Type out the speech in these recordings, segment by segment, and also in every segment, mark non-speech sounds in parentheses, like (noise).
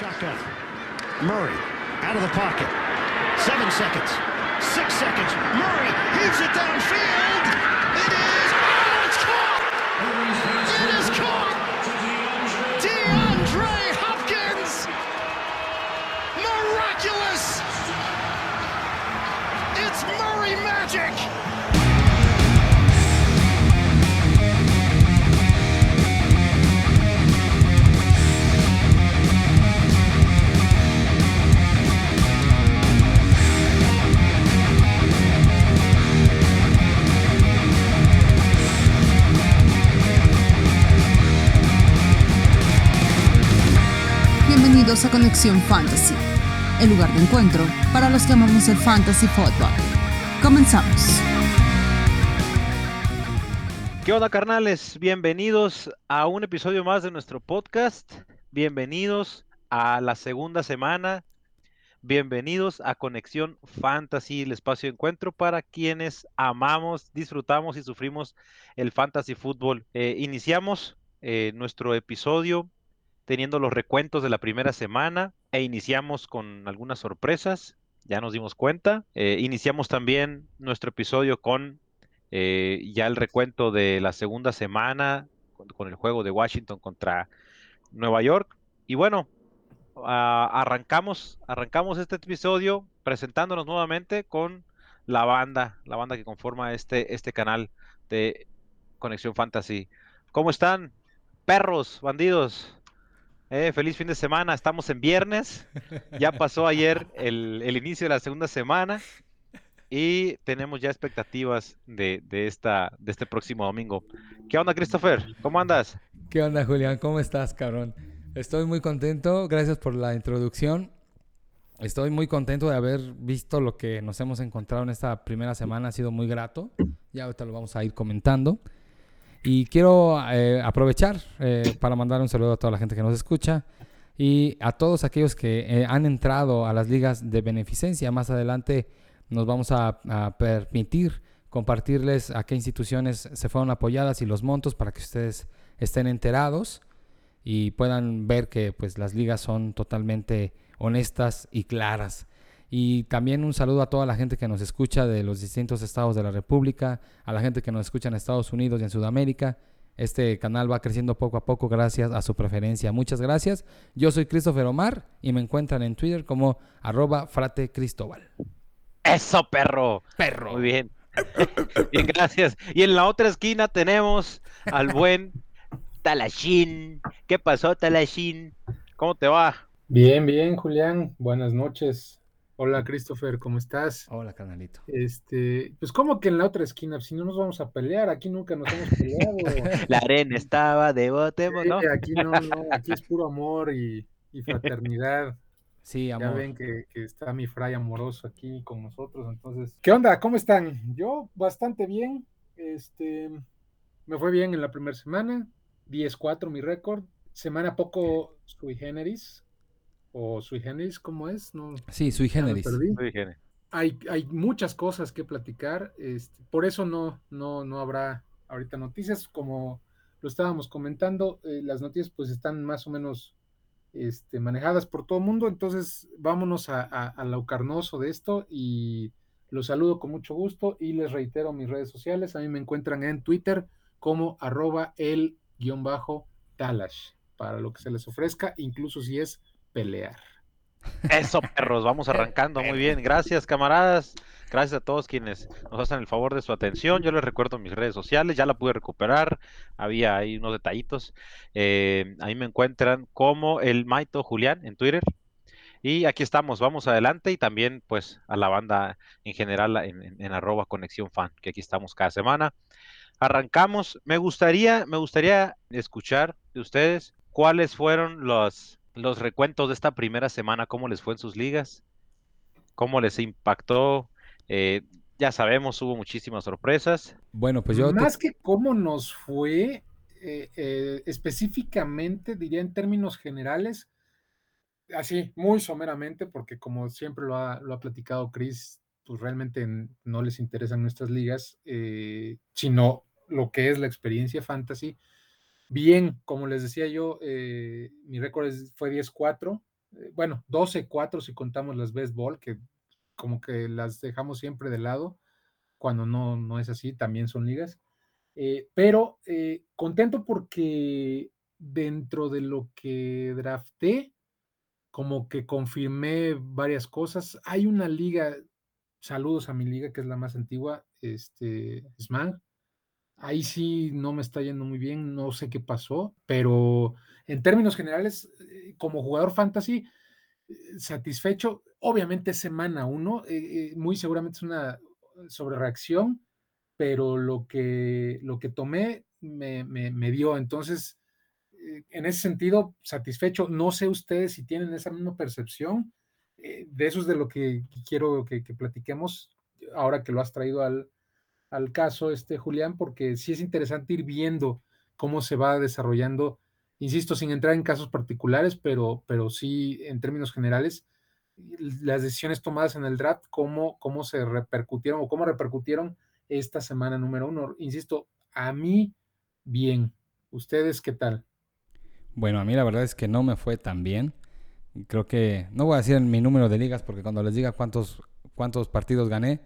Shotgun. Murray out of the pocket. Seven seconds. Six seconds. Murray heaves it downfield. Bienvenidos a Conexión Fantasy, el lugar de encuentro para los que amamos el fantasy football. Comenzamos. ¿Qué onda, carnales? Bienvenidos a un episodio más de nuestro podcast. Bienvenidos a la segunda semana. Bienvenidos a Conexión Fantasy, el espacio de encuentro para quienes amamos, disfrutamos y sufrimos el fantasy fútbol. Eh, iniciamos eh, nuestro episodio teniendo los recuentos de la primera semana e iniciamos con algunas sorpresas, ya nos dimos cuenta. Eh, iniciamos también nuestro episodio con eh, ya el recuento de la segunda semana con, el juego de Washington contra Nueva York. Y bueno, ah, arrancamos, arrancamos este episodio presentándonos nuevamente con la banda, la banda que conforma este, este canal de Conexión Fantasy. ¿Cómo están? Perros, bandidos. Eh, feliz fin de semana, estamos en viernes, ya pasó ayer el, inicio de la segunda semana y tenemos ya expectativas de, de este próximo domingo. ¿Qué onda, Christopher? ¿Cómo andas? ¿Qué onda, Julián? ¿Cómo estás, cabrón? Estoy muy contento, gracias por la introducción. Estoy muy contento de haber visto lo que nos hemos encontrado en esta primera semana, ha sido muy grato. Ya ahorita lo vamos a ir comentando. Y quiero eh, aprovechar eh, para mandar un saludo a toda la gente que nos escucha y a todos aquellos que eh, han entrado a las ligas de beneficencia. Más adelante nos vamos a, a, permitir compartirles a qué instituciones se fueron apoyadas y los montos para que ustedes estén enterados y puedan ver que pues las ligas son totalmente honestas y claras. Y también un saludo a toda la gente que nos escucha de los distintos estados de la República, a la gente que nos escucha en Estados Unidos y en Sudamérica. Este canal va creciendo poco a poco gracias a su preferencia. Muchas gracias. Yo soy Christopher Omar y me encuentran en Twitter como arroba frate Cristóbal. Eso, perro. Perro. Muy bien. (laughs) bien, gracias. Y en la otra esquina tenemos al buen Talashin. ¿Qué pasó, Talashin? ¿Cómo te va? Bien, bien, Julián. Buenas noches. Hola Christopher, ¿cómo estás? Hola, canalito. Este, pues como que en la otra esquina, si no nos vamos a pelear, aquí nunca nos hemos peleado. (laughs) la arena estaba de bote, ¿no? Sí, aquí no, no, (laughs) aquí es puro amor y, y fraternidad. Sí, amor. Ya ven que, que, está mi fray amoroso aquí con nosotros, entonces. ¿Qué onda? ¿Cómo están? Yo bastante bien. Este, me fue bien en la primera semana, 10-4 mi récord. Semana poco sui generis, o sui generis, ¿cómo es? No, sí, sui generis. Sui generis. Hay, hay, muchas cosas que platicar, este, por eso no, no, no habrá ahorita noticias, como lo estábamos comentando, eh, las noticias pues están más o menos este, manejadas por todo el mundo, entonces vámonos a, a, a, lo carnoso de esto y los saludo con mucho gusto y les reitero mis redes sociales, a mí me encuentran en Twitter como arroba el guion bajo talash, para lo que se les ofrezca, incluso si es pelear. Eso, perros, vamos (laughs) arrancando muy bien. Gracias, camaradas. Gracias a todos quienes nos hacen el favor de su atención. Yo les recuerdo mis redes sociales, ya la pude recuperar. Había ahí unos detallitos. Eh, ahí me encuentran como el Maito Julián en Twitter. Y aquí estamos, vamos adelante y también pues a la banda en general en, en, en arroba conexión fan, que aquí estamos cada semana. Arrancamos. Me gustaría, me gustaría escuchar de ustedes cuáles fueron los, los recuentos de esta primera semana, cómo les fue en sus ligas, cómo les impactó. Eh, ya sabemos, hubo muchísimas sorpresas. Bueno, pues yo. Más te... que cómo nos fue, eh, eh, específicamente, diría en términos generales, así, muy someramente, porque como siempre lo ha, lo ha platicado Chris, pues realmente no les interesan nuestras ligas, eh, sino lo que es la experiencia fantasy. Bien, como les decía yo, eh, mi récord fue 10-4, bueno, 12, 4 si contamos las béisbol, que como que las dejamos siempre de lado, cuando no, no es así, también son ligas. Eh, pero eh, contento porque dentro de lo que drafté, como que confirmé varias cosas. Hay una liga, saludos a mi liga, que es la más antigua, este, SMAG. Ahí sí no me está yendo muy bien, no sé qué pasó, pero en términos generales, eh, como jugador fantasy, satisfecho. Obviamente semana uno, muy seguramente es una sobrereacción, pero lo que, lo que tomé me, me, dio. Entonces, eh, en ese sentido, satisfecho. No sé ustedes si tienen esa misma percepción. Eh, de eso es de lo que quiero que, platiquemos ahora que lo has traído al, al, caso, este Julián, porque sí es interesante ir viendo cómo se va desarrollando, insisto, sin entrar en casos particulares, pero, pero sí en términos generales, las decisiones tomadas en el draft, cómo, cómo se repercutieron o cómo repercutieron esta semana número uno. Insisto, a mí, bien. ¿Ustedes qué tal? Bueno, a mí la verdad es que no me fue tan bien. Creo que, no voy a decir mi número de ligas porque cuando les diga cuántos, cuántos partidos gané,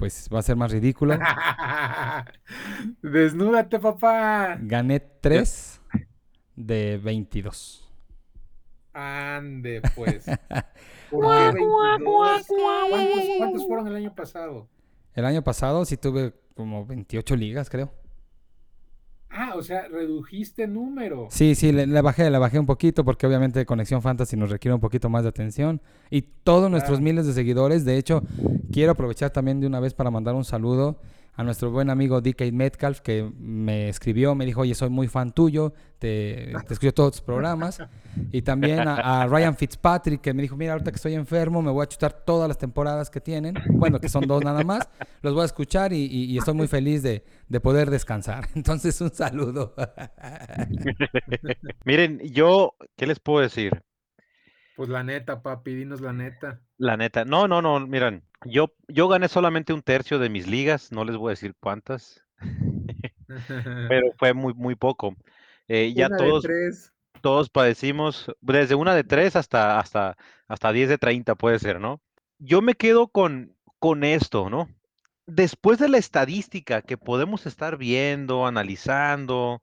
pues va a ser más ridículo. (laughs) Desnúdate, papá. Gané 3 de 22. Ande, pues. (laughs) ¿Cuántos, ¿Cuántos fueron el año pasado? El año pasado sí tuve como 28 ligas, creo. Ah, o sea, redujiste número. Sí, sí, le, bajé, le bajé un poquito porque obviamente Conexión Fantasy nos requiere un poquito más de atención. Y todos nuestros miles de seguidores, de hecho, quiero aprovechar también de una vez para mandar un saludo a nuestro buen amigo DK Metcalf que me escribió, me dijo, oye, soy muy fan tuyo, te, te escucho todos tus programas. Y también a, Ryan Fitzpatrick que me dijo, mira, ahorita que estoy enfermo, me voy a chutar todas las temporadas que tienen, bueno, que son dos nada más, los voy a escuchar y, estoy muy feliz de, de, poder descansar. (laughs) Entonces, un saludo. (laughs) Miren, yo, ¿qué les puedo decir? Pues la neta, papi, dinos la neta. La neta. No, no, no, miren, yo, yo gané solamente un tercio de mis ligas, no les voy a decir cuántas, (laughs) pero (laughs) fue muy, muy poco. Eh, ya todos, todos padecimos, desde una de tres hasta, hasta, hasta 10 de 30 puede ser, ¿no? Yo me quedo con, con esto, ¿no? Después de la estadística que podemos estar viendo, analizando,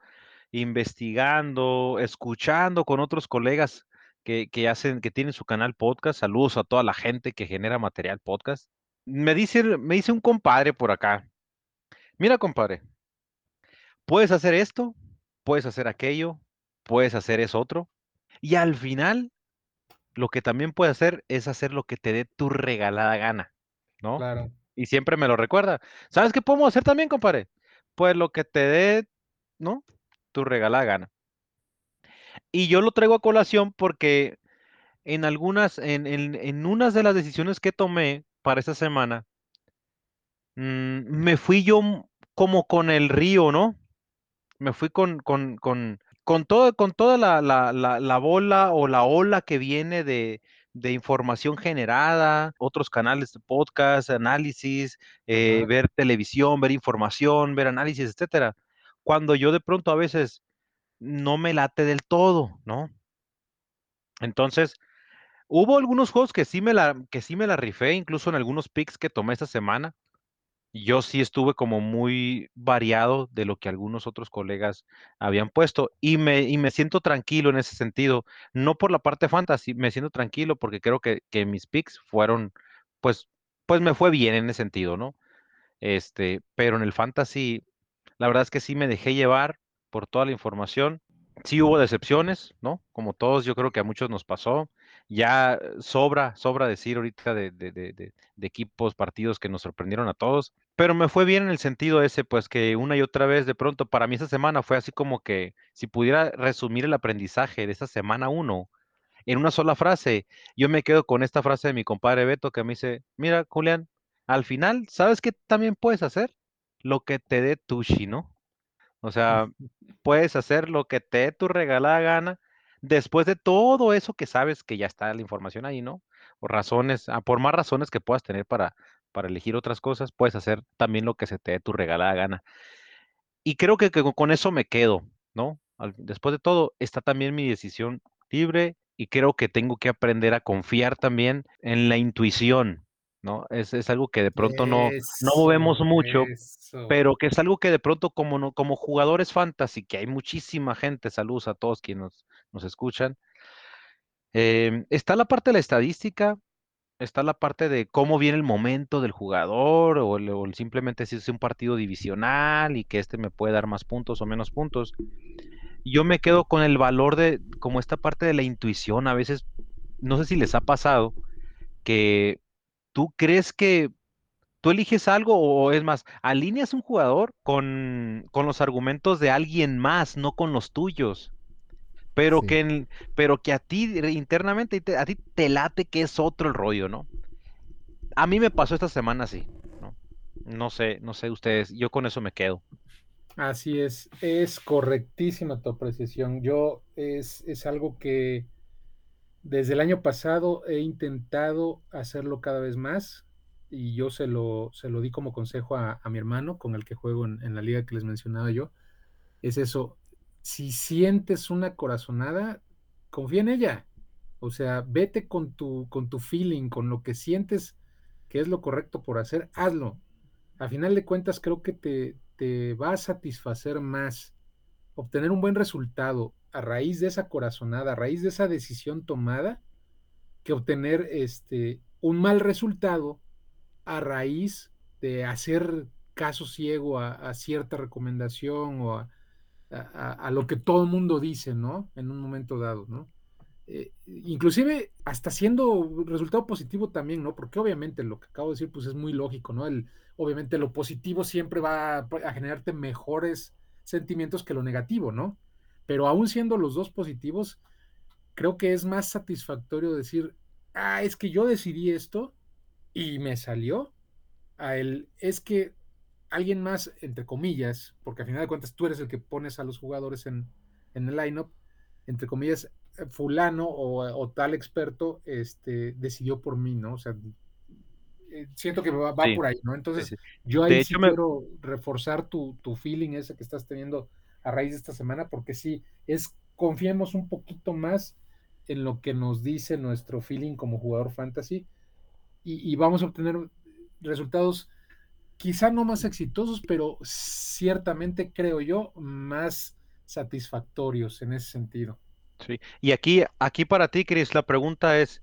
investigando, escuchando con otros colegas que, hacen, que tienen su canal podcast. Saludos a toda la gente que genera material podcast. Me dice, me dice un compadre por acá. Mira, compadre, puedes hacer esto, puedes hacer aquello, puedes hacer eso otro. Y al final, lo que también puedes hacer es hacer lo que te dé tu regalada gana, ¿no? Claro. Y siempre me lo recuerda. ¿Sabes qué podemos hacer también, compadre? Pues lo que te dé, ¿no? Tu regalada gana. Y yo lo traigo a colación porque en algunas, en, en, unas de las decisiones que tomé para esta semana, mm, me fui yo como con el río, ¿no? Me fui con, con, con, con, todo, con toda la, la, la, bola o la ola que viene de, de información generada, otros canales de podcast, análisis, eh, ver televisión, ver información, ver análisis, etcétera. Cuando yo de pronto a veces no me late del todo, ¿no? Entonces, hubo algunos juegos que sí me la, que sí me la rifé, incluso en algunos picks que tomé esta semana. Yo sí estuve como muy variado de lo que algunos otros colegas habían puesto y me, y me siento tranquilo en ese sentido. No por la parte fantasy, me siento tranquilo porque creo que, que mis picks fueron, pues, pues me fue bien en ese sentido, ¿no? Este, pero en el fantasy, la verdad es que sí me dejé llevar por toda la información. Sí hubo decepciones, ¿no? Como todos, yo creo que a muchos nos pasó. Ya sobra, sobra decir ahorita de, de, de, equipos, partidos que nos sorprendieron a todos. Pero me fue bien en el sentido ese, pues que una y otra vez de pronto, para mí esa semana fue así como que si pudiera resumir el aprendizaje de esa semana uno en una sola frase, yo me quedo con esta frase de mi compadre Beto que me dice, mira, Julián, al final, ¿sabes qué también puedes hacer? Lo que te dé tushi, ¿no? O sea, puedes hacer lo que te dé tu regalada gana después de todo eso que sabes que ya está la información ahí, ¿no? Por razones, ah, por más razones que puedas tener para, para elegir otras cosas, puedes hacer también lo que se te dé tu regalada gana. Y creo que, con eso me quedo, ¿no? después de todo, está también mi decisión libre y creo que tengo que aprender a confiar también en la intuición, ¿no? Es, es algo que de pronto no, no vemos mucho, pero que es algo que de pronto como, no, como jugadores fantasy, que hay muchísima gente, saludos a todos quienes nos, nos escuchan, em, está la parte de la estadística, está la parte de cómo viene el momento del jugador o, o, simplemente si es un partido divisional y que este me puede dar más puntos o menos puntos. Yo me quedo con el valor de como esta parte de la intuición. A veces, no sé si les ha pasado que tú crees que tú eliges algo o es más, alineas un jugador con, con los argumentos de alguien más, no con los tuyos pero, sí. que, pero que a ti internamente, a ti te late que es otro el rollo, ¿no? A mí me pasó esta semana así, ¿no? No sé, no sé ustedes, yo con eso me quedo. Así es, es correctísima tu apreciación. Yo es, es algo que desde el año pasado he intentado hacerlo cada vez más y yo se lo, se lo di como consejo a, a mi hermano con el que juego en, en la liga que les mencionaba yo. Es eso, si sientes una corazonada, confía en ella. O sea, vete con tu, con tu feeling, con lo que sientes que es lo correcto por hacer, hazlo. A final de cuentas, creo que te, te va a satisfacer más obtener un buen resultado a raíz de esa corazonada, a raíz de esa decisión tomada, que obtener este, un mal resultado a raíz de hacer caso ciego a, cierta recomendación o a, lo que todo el mundo dice, ¿no? En un momento dado, ¿no? Eh, inclusive hasta siendo resultado positivo también, ¿no? Porque obviamente lo que acabo de decir, pues es muy lógico, ¿no? El, obviamente lo positivo siempre va a generarte mejores sentimientos que lo negativo, ¿no? Pero aún siendo los dos positivos, creo que es más satisfactorio decir, ah, es que yo decidí esto y me salió, a el, es que alguien más, entre comillas, porque al final de cuentas tú eres el que pones a los jugadores en, en el lineup, entre comillas, fulano o, o, tal experto este, decidió por mí, ¿no? O sea, eh, siento que va, va sí. por ahí, ¿no? Entonces, sí, sí. yo ahí sí me... quiero reforzar tu, tu feeling ese que estás teniendo a raíz de esta semana, porque sí, es, confiemos un poquito más en lo que nos dice nuestro feeling como jugador fantasy y, vamos a obtener resultados quizá no más exitosos, pero ciertamente creo yo más satisfactorios en ese sentido. Sí, y aquí, aquí para ti, Chris, la pregunta es,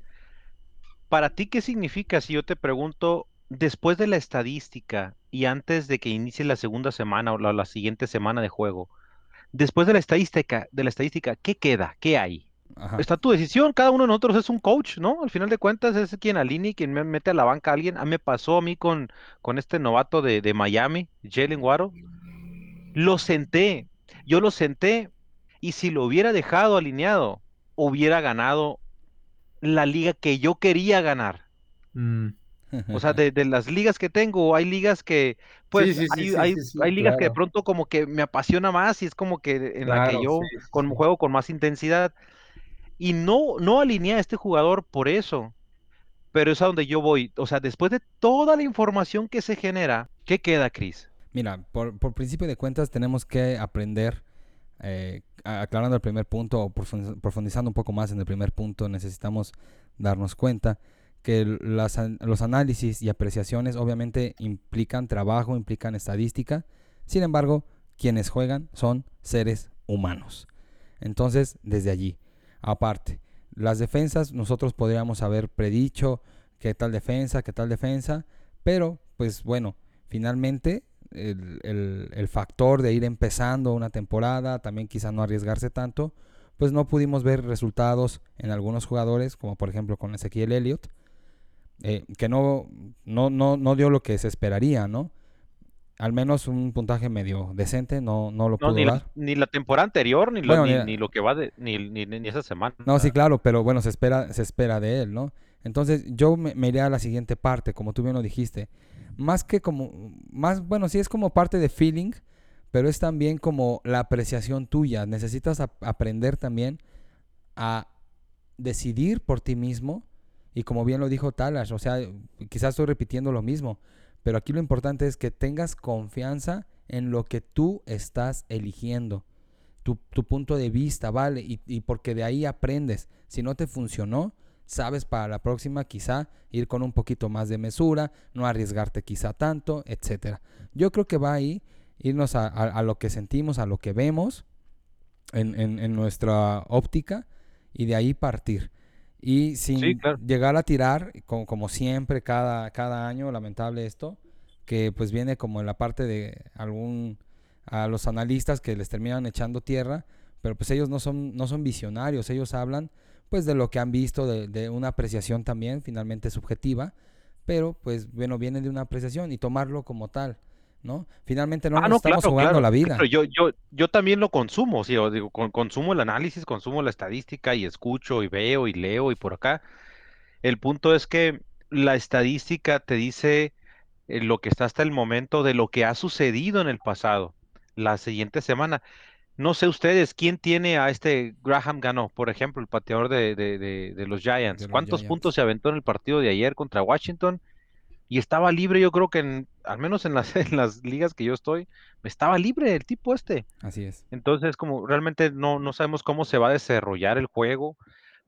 ¿para ti qué significa si yo te pregunto, después de la estadística y antes de que inicie la segunda semana o la siguiente semana de juego, después de la estadística, de la estadística, ¿qué queda? ¿Qué hay? Ajá. Está tu decisión, cada uno de nosotros es un coach, ¿no? Al final de cuentas es quien alinea y quien me mete a la banca a alguien. A mí me pasó a mí con, con este novato de, de Miami, Jalen Waro. Lo senté, yo lo senté y si lo hubiera dejado alineado, hubiera ganado la liga que yo quería ganar. Mm. O sea, de, de, las ligas que tengo, hay ligas que, pues, sí, sí, hay, sí, hay, hay, ligas claro. que de pronto como que me apasiona más y es como que en claro, la que yo con juego con más intensidad y no, no alinea a este jugador por eso. Pero es a donde yo voy. O sea, después de toda la información que se genera, ¿qué queda, Chris? Mira, por, por principio de cuentas tenemos que aprender, eh, aclarando el primer punto o profundizando un poco más en el primer punto, necesitamos darnos cuenta que las, los análisis y apreciaciones obviamente implican trabajo, implican estadística. Sin embargo, quienes juegan son seres humanos. Entonces, desde allí, Aparte, las defensas nosotros podríamos haber predicho qué tal defensa, qué tal defensa, pero pues bueno, finalmente el, el, el, factor de ir empezando una temporada, también quizá no arriesgarse tanto, pues no pudimos ver resultados en algunos jugadores, como por ejemplo con Ezequiel Elliott, eh, que no, no, no, no dio lo que se esperaría, ¿no? al menos un puntaje medio decente, no, no lo pudo ni dar. La, ni la temporada anterior, ni, bueno, lo, ni, ni, lo que va de, ni, ni, ni, esa semana. No, sí, claro, pero bueno, se espera, se espera de él, ¿no? Entonces, yo me, me iré a la siguiente parte, como tú bien lo dijiste. Más que como, más, bueno, sí es como parte de feeling, pero es también como la apreciación tuya. Necesitas aprender también a decidir por ti mismo. Y como bien lo dijo Talash, o sea, quizás estoy repitiendo lo mismo, pero aquí lo importante es que tengas confianza en lo que tú estás eligiendo. tu, punto de vista, ¿vale? Y, y, porque de ahí aprendes. Si no te funcionó, sabes para la próxima quizá ir con un poquito más de mesura, no arriesgarte quizá tanto, etcétera. Yo creo que va ahí irnos a, lo que sentimos, a lo que vemos en, nuestra óptica y de ahí partir. Y sin llegar a tirar, como, como, siempre, cada, cada año, lamentable esto, que pues viene como en la parte de algún, a los analistas que les terminan echando tierra, pero pues ellos no son, no son visionarios, ellos hablan pues de lo que han visto, de, una apreciación también, finalmente subjetiva, pero pues bueno, viene de una apreciación y tomarlo como tal. ¿No? Finalmente no, ah, estamos jugando la vida. yo, yo, yo también lo consumo, sí, digo, consumo el análisis, consumo la estadística y escucho y veo y leo y por acá. El punto es que la estadística te dice eh, lo que está hasta el momento de lo que ha sucedido en el pasado, la siguiente semana. No sé ustedes, ¿quién tiene a este Graham ganó, por ejemplo, el pateador de, los Giants? ¿Cuántos puntos se aventó en el partido de ayer contra Washington? Y estaba libre, yo creo que en, al menos en las, (laughs) en las ligas que yo estoy, estaba libre el tipo este. Así es. Entonces, como realmente no, no sabemos cómo se va a desarrollar el juego,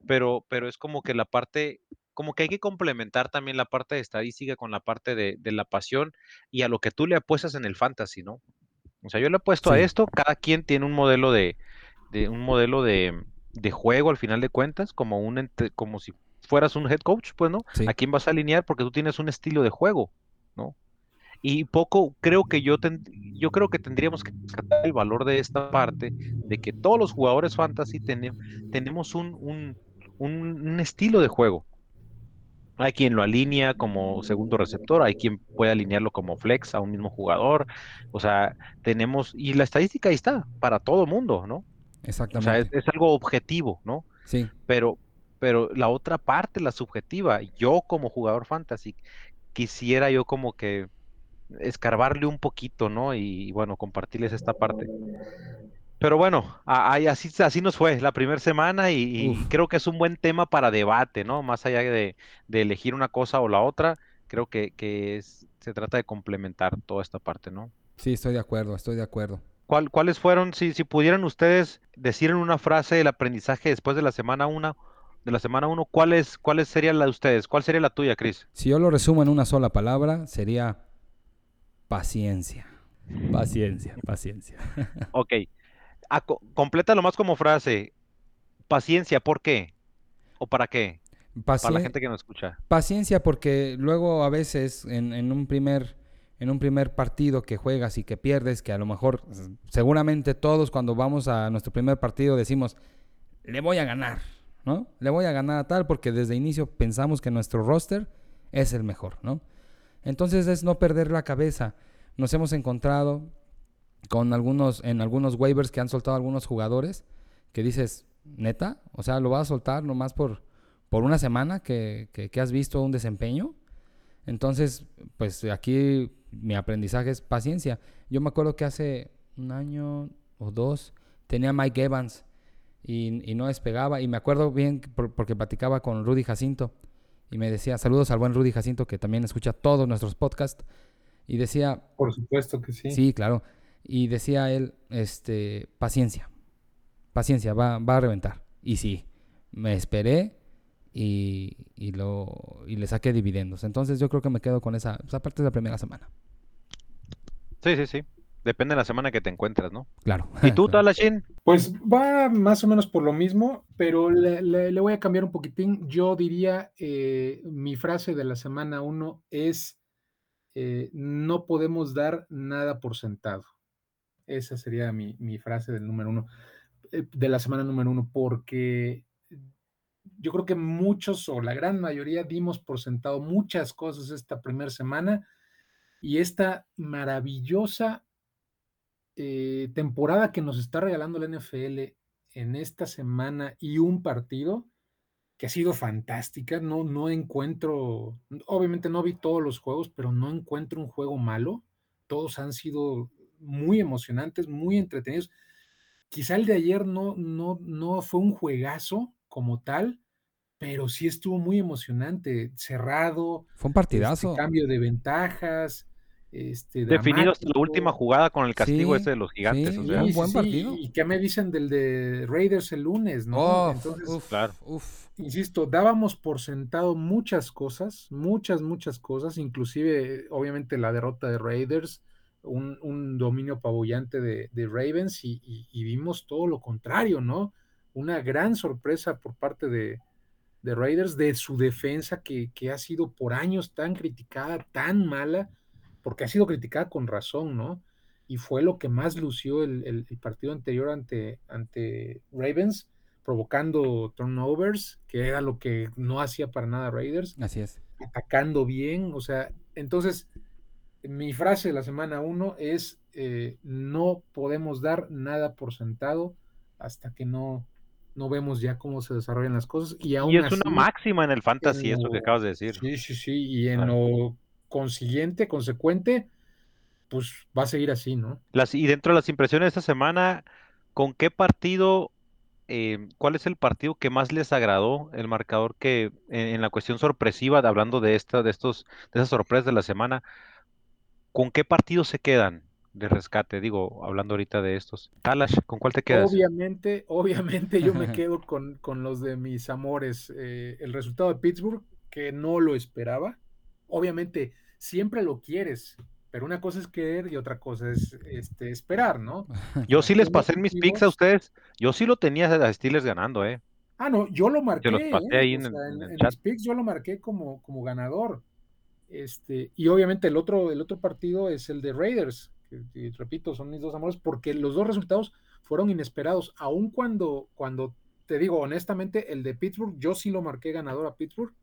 pero, pero es como que la parte, como que hay que complementar también la parte de estadística con la parte de, de la pasión y a lo que tú le apuestas en el fantasy, ¿no? O sea, yo le he puesto a esto, cada quien tiene un modelo de, un modelo de, juego al final de cuentas, como un como si fueras un head coach, pues, ¿no? ¿A quién vas a alinear? Porque tú tienes un estilo de juego, ¿no? Y poco creo que yo yo creo que tendríamos que sacar el valor de esta parte de que todos los jugadores fantasy tenemos un, un estilo de juego. Hay quien lo alinea como segundo receptor, hay quien puede alinearlo como flex a un mismo jugador. O sea, tenemos, y la estadística ahí está, para todo mundo, ¿no? Exactamente. O sea, es, algo objetivo, ¿no? Sí. Pero, pero la otra parte, la subjetiva, yo como jugador fantasy, quisiera yo como que escarbarle un poquito, ¿no? Y, bueno, compartirles esta parte. Pero bueno, así, así nos fue la primera semana y, creo que es un buen tema para debate, ¿no? Más allá de, elegir una cosa o la otra, creo que, se trata de complementar toda esta parte, ¿no? Sí, estoy de acuerdo, estoy de acuerdo. ¿Cuál, ¿Cuáles fueron, si, si pudieran ustedes decir en una frase el aprendizaje después de la semana 1, de la semana 1, ¿cuáles, ¿cuáles serían la de ustedes? ¿Cuál sería la tuya, Chris? Si yo lo resumo en una sola palabra, sería paciencia. Paciencia, paciencia. (laughs) ok completa lo más como frase. Paciencia, ¿por qué? ¿O para qué? para la gente que nos escucha. Paciencia porque luego a veces en, un primer en un primer partido que juegas y que pierdes, que a lo mejor seguramente todos cuando vamos a nuestro primer partido decimos, le voy a ganar, ¿no? Le voy a ganar a tal porque desde inicio pensamos que nuestro roster es el mejor. Entonces es no perder la cabeza. Nos hemos encontrado con algunos, en algunos waivers que han soltado algunos jugadores, que dices, neta, o sea, lo vas a soltar nomás por, por una semana que, que, has visto un desempeño. Entonces, pues aquí mi aprendizaje es paciencia. Yo me acuerdo que hace un año o dos tenía Mike Evans y, y no despegaba. Y me acuerdo bien porque platicaba con Rudy Jacinto y me decía, saludos al buen Rudy Jacinto que también escucha todos nuestros podcasts. Y decía... Por supuesto que sí. Sí, claro. Y decía él, este, paciencia, paciencia, va, va a reventar. Y sí, me esperé y, y, lo, y le saqué dividendos. Entonces yo creo que me quedo con esa, esa parte de la primera semana. Sí, sí, sí. Depende de la semana que te encuentras, ¿no? Claro. ¿Y tú, (laughs) Talashin? Pues va más o menos por lo mismo, pero le, le, voy a cambiar un poquitín. Yo diría, eh, mi frase de la semana uno es, eh, no podemos dar nada por sentado. Esa sería mi, frase del número uno, eh, de la semana número uno, porque yo creo que muchos o la gran mayoría dimos por sentado muchas cosas esta primera semana y esta maravillosa eh, temporada que nos está regalando la NFL en esta semana y un partido que ha sido fantástica. No, no encuentro, obviamente no vi todos los juegos, pero no encuentro un juego malo. Todos han sido muy emocionantes, muy entretenidos. Quizá el de ayer no, no, no fue un juegazo como tal, pero sí estuvo muy emocionante, cerrado. Fue un partidazo. Este cambio de ventajas. Este, Definido hasta la última jugada con el castigo Sí, ese de los gigantes. sí, o y sea, un Sí, sí, buen sí, partido. ¿Y qué me dicen del de Raiders el lunes, no? Oh, Entonces, uf, claro. uf. insisto, dábamos por sentado muchas cosas, muchas, muchas cosas, inclusive, obviamente, la derrota de Raiders, un, un dominio apabullante de, de Ravens y, y- y vimos todo lo contrario, ¿no? Una gran sorpresa por parte de, de Raiders, de su defensa que, que ha sido por años tan criticada, tan mala, porque ha sido criticada con razón, ¿no? Y fue lo que más lució el, el- el partido anterior ante, ante Ravens, provocando turnovers, que era lo que no hacía para nada Raiders, Así es. atacando bien, o sea, entonces mi frase de la semana uno es eh, no podemos dar nada por sentado hasta que no, no vemos ya cómo se desarrollan las cosas y aún y es así, una máxima en el fantasy, en eso que acabas de decir. Sí, sí, sí, y en lo consiguiente, consecuente, pues va a seguir así, ¿no? Las, y dentro de las impresiones de esta semana, ¿con qué partido, eh, cuál es el partido que más les agradó? El marcador que en, en la cuestión sorpresiva, de- hablando de esta, de estos, de esas sorpresas de la semana, ¿con qué partido se quedan de rescate? Digo, hablando ahorita de estos. Kalash, ¿con cuál te quedas? Obviamente, obviamente yo me (laughs) quedo con, con los de mis amores. eh, el resultado de Pittsburgh, que no lo esperaba. Obviamente, siempre lo quieres, pero una cosa es querer y otra cosa es este, esperar, ¿no? (laughs) Yo sí les pasé en mis picks a ustedes. Yo sí lo tenía a Steelers ganando, ¿eh? Ah, no, yo lo marqué. los pasé ¿eh? ahí O en el- sea, en el en chat. mis picks yo lo marqué como, como ganador. Este, y obviamente el otro, el otro partido es el de Raiders, que, y repito, son mis dos amores, porque los dos resultados fueron inesperados, aun cuando, cuando te digo honestamente, el de Pittsburgh, yo sí lo marqué ganador a Pittsburgh,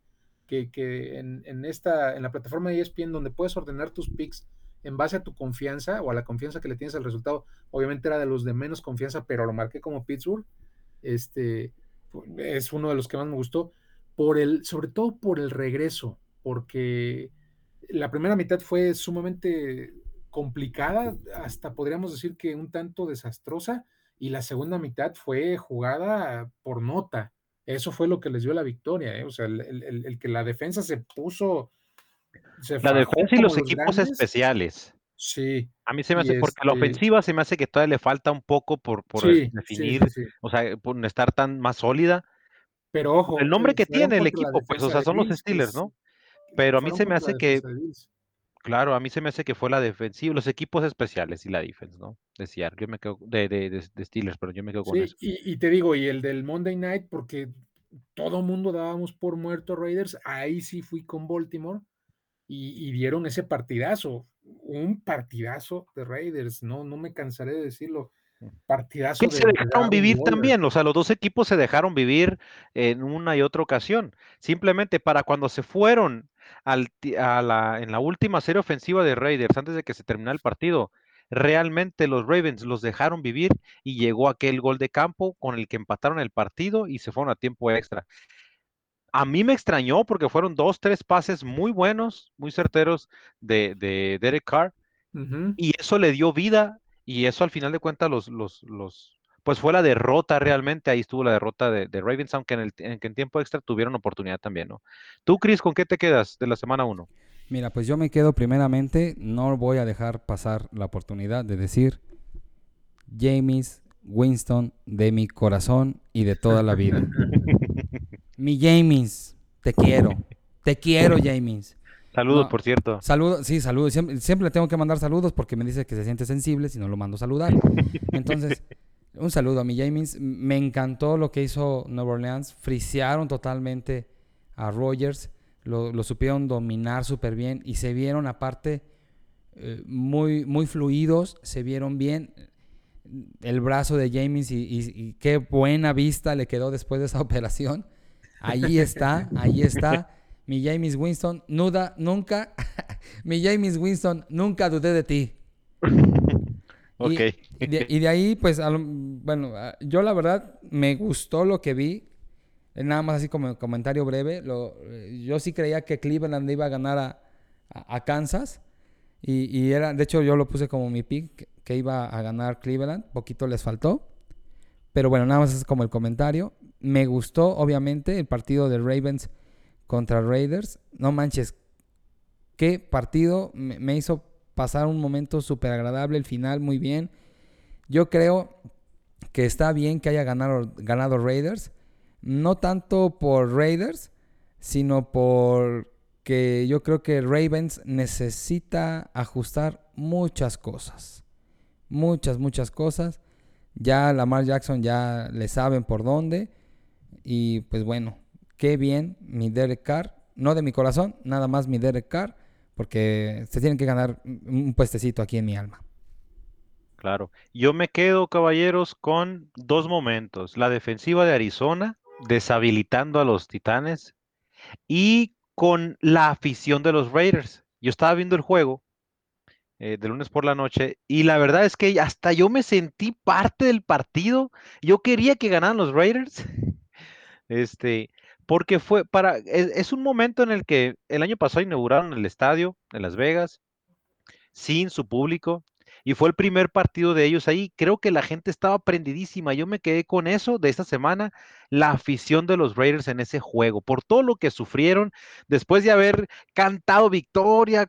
que, en, en esta, en la plataforma de ESPN, donde puedes ordenar tus picks en base a tu confianza o a la confianza que le tienes al resultado, obviamente era de los de menos confianza, pero lo marqué como Pittsburgh, este, es uno de los que más me gustó, por el, sobre todo por el regreso, porque la primera mitad fue sumamente complicada, hasta podríamos decir que un tanto desastrosa, y la segunda mitad fue jugada por nota. Eso fue lo que les dio la victoria, ¿eh? o sea, el, el, el, que la defensa se puso. Se la defensa y los, los equipos grandes. especiales. Sí. A mí se me hace, porque este... la ofensiva se me hace que todavía le falta un poco por, por sí, definir, sí, sí, o sea, por estar tan más sólida. Pero ojo, el nombre que tiene el equipo, pues, o sea, son los Steelers, ¿no? Pero a mí se me hace que, claro, a mí se me hace que fue la defensiva, los equipos especiales y la defensa, ¿no? Decía, yo me quedo de, de, de, de, Steelers, pero yo me quedo con sí, eso. Y, y, te digo, y el del Monday Night, porque todo mundo dábamos por muerto Raiders, ahí sí fui con Baltimore y, y, dieron ese partidazo, un partidazo de Raiders, no, no me cansaré de decirlo. Partidazo que se dejaron vivir también, o sea, los dos equipos se dejaron vivir en una y otra ocasión. Simplemente para cuando se fueron al, a la, en la última serie ofensiva de Raiders, antes de que se terminara el partido, realmente los Ravens los dejaron vivir y llegó aquel gol de campo con el que empataron el partido y se fueron a tiempo extra. A mí me extrañó porque fueron dos, tres pases muy buenos, muy certeros de, de Derek Carr uh -huh. y eso le dio vida y eso al final de cuentas los, los, los, pues fue la derrota realmente, ahí estuvo la derrota de, de Ravens, aunque en, el, en, en, tiempo extra tuvieron oportunidad también, ¿no? Tú, Chris, ¿con qué te quedas de la semana 1? Mira, pues yo me quedo primeramente, no voy a dejar pasar la oportunidad de decir James Winston de mi corazón y de toda la vida. (laughs) mi James, te quiero, te quiero, James. Saludos, no, por cierto. Saludos, sí, saludos. Siempre, siempre, le tengo que mandar saludos porque me dice que se siente sensible si no lo mando a saludar. (laughs) Entonces, un saludo a mi James. Me encantó lo que hizo Nueva Orleans. Frisearon totalmente a Rogers. Lo, lo supieron dominar súper bien y se vieron aparte eh, muy, muy fluidos. Se vieron bien el brazo de James y, qué buena vista le quedó después de esa (laughs) operación. Ahí está, ahí está mi James Winston, nuda, nunca, (laughs) mi James Winston, nunca dudé de ti. (laughs) Y, de, ahí, pues, bueno, yo la verdad me gustó lo que vi. Nada más así como comentario breve. Lo, yo sí creía que Cleveland iba a ganar a, Kansas. Y, y, era, de hecho, yo lo puse como mi pick, que iba a ganar Cleveland. Poquito les faltó. Pero bueno, nada más es como el comentario. Me gustó, obviamente, el partido de Ravens contra Raiders. No manches, qué partido me hizo pasar un momento súper agradable, el final muy bien. Yo creo que está bien que haya ganado, ganado Raiders, no tanto por Raiders, sino por que yo creo que Ravens necesita ajustar muchas cosas. Muchas, muchas cosas. Ya Lamar Jackson ya le saben por dónde. Y pues bueno, qué bien mi Derek Carr. No de mi corazón, nada más mi Derek Carr. Porque se tienen que ganar un puestecito aquí en mi alma. Claro. Yo me quedo, caballeros, con dos momentos. La defensiva de Arizona, deshabilitando a los Titanes. Y con la afición de los Raiders. Yo estaba viendo el juego eh, de lunes por la noche y la verdad es que hasta yo me sentí parte del partido. Yo quería que ganaran los Raiders. (laughs) Este, porque fue para, es, un momento en el que el año pasado inauguraron el estadio en Las Vegas sin su público y fue el primer partido de ellos ahí. Creo que la gente estaba prendidísima. Yo me quedé con eso de esta semana, la afición de los Raiders en ese juego, por todo lo que sufrieron después de haber cantado victoria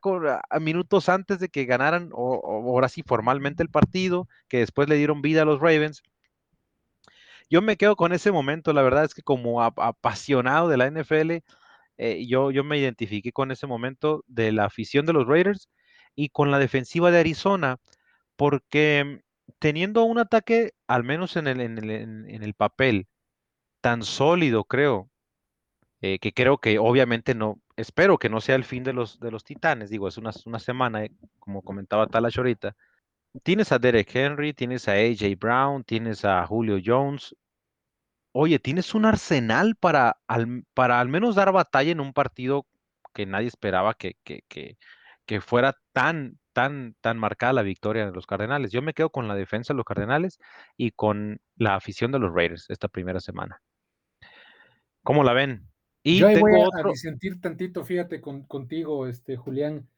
a, minutos antes de que ganaran, o, ahora sí, formalmente el partido, que después le dieron vida a los Ravens. Yo me quedo con ese momento, la verdad es que como apasionado de la NFL, eh, yo, yo me identifiqué con ese momento de la afición de los Raiders y con la defensiva de Arizona, porque teniendo un ataque, al menos en el, en el, papel, tan sólido, creo, eh, que creo que obviamente no, espero que no sea el fin de los, de los titanes, digo, es una, una semana, eh, como comentaba Talash ahorita. Tienes a Derek Henry, tienes a AJ Brown, tienes a Julio Jones. Oye, tienes un arsenal para al, para al menos dar batalla en un partido que nadie esperaba que, que, que, que fuera tan, tan, tan marcada la victoria de los Cardenales. Yo me quedo con la defensa de los Cardenales y con la afición de los Raiders esta primera semana. ¿Cómo la ven? Y Yo tengo voy a, otro... disentir tantito, fíjate, contigo, este, Julián.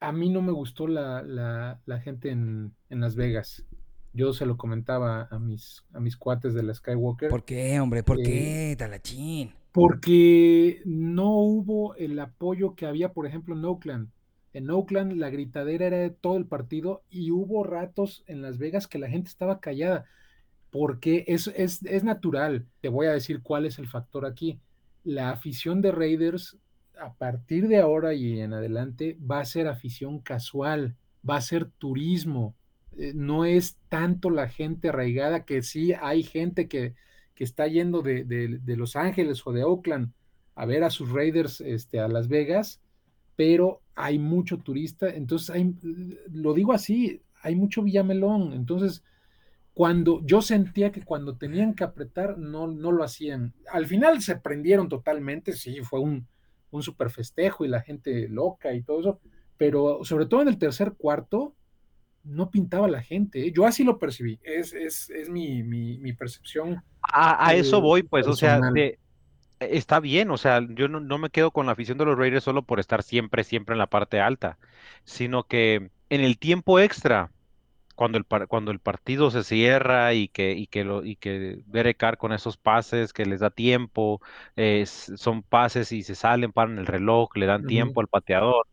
A mí no me gustó la, la, gente en, en, Las Vegas. Yo se lo comentaba a mis, a mis cuates de la Skywalker. ¿Por qué, hombre? ¿Por qué, Talachín? Porque no hubo el apoyo que había, por ejemplo, en Oakland. En Oakland la gritadera era de todo el partido y hubo ratos en Las Vegas que la gente estaba callada porque es, es, es natural. Te voy a decir cuál es el factor aquí. La afición de Raiders a partir de ahora y en adelante va a ser afición casual, va a ser turismo. Eh, no es tanto la gente arraigada que sí hay gente que, que está yendo de, de, de, Los Ángeles o de Oakland a ver a sus Raiders este, a Las Vegas, pero hay mucho turista, entonces hay, lo digo así, hay mucho Villamelón, entonces cuando yo sentía que cuando tenían que apretar no, no lo hacían. Al final se prendieron totalmente, sí, fue un, un super festejo y la gente loca y todo eso, pero sobre todo en el tercer cuarto no pintaba la gente, ¿eh? yo así lo percibí, es, es, es mi, mi, mi, percepción. A, eso eh, voy, pues, o sea, de, está bien, o sea, yo no, me quedo con la afición de los Raiders solo por estar siempre, siempre en la parte alta, sino que en el tiempo extra, cuando el, cuando el partido se cierra y que, y que, lo, y que Derek con esos pases que les da tiempo, son pases y se salen, paran el reloj, le dan tiempo al pateador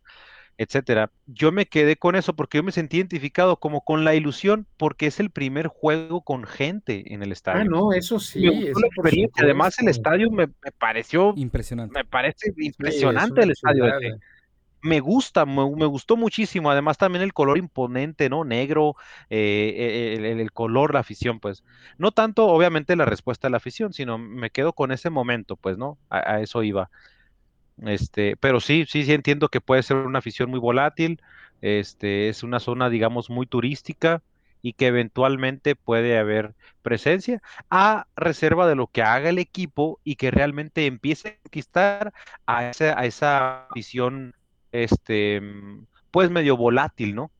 etcétera. Yo me quedé con eso porque yo me sentí identificado como con la ilusión porque es el primer juego con gente en el ah, estadio. Ah, no, eso sí. Además, el estadio me, pareció impresionante. Me parece impresionante el estadio. Me gusta, me, gustó muchísimo. Además, también el color imponente, ¿no? Negro, eh, el, color, la afición, pues. No tanto, obviamente, la respuesta de la afición, sino me quedo con ese momento, pues, ¿no? a eso iba. Este, pero sí, sí, sí entiendo que puede ser una afición muy volátil. Este, es una zona, digamos, muy turística y que eventualmente puede haber presencia a reserva de lo que haga el equipo y que realmente empiece a conquistar a esa, a esa afición, este, pues medio volátil, ¿no?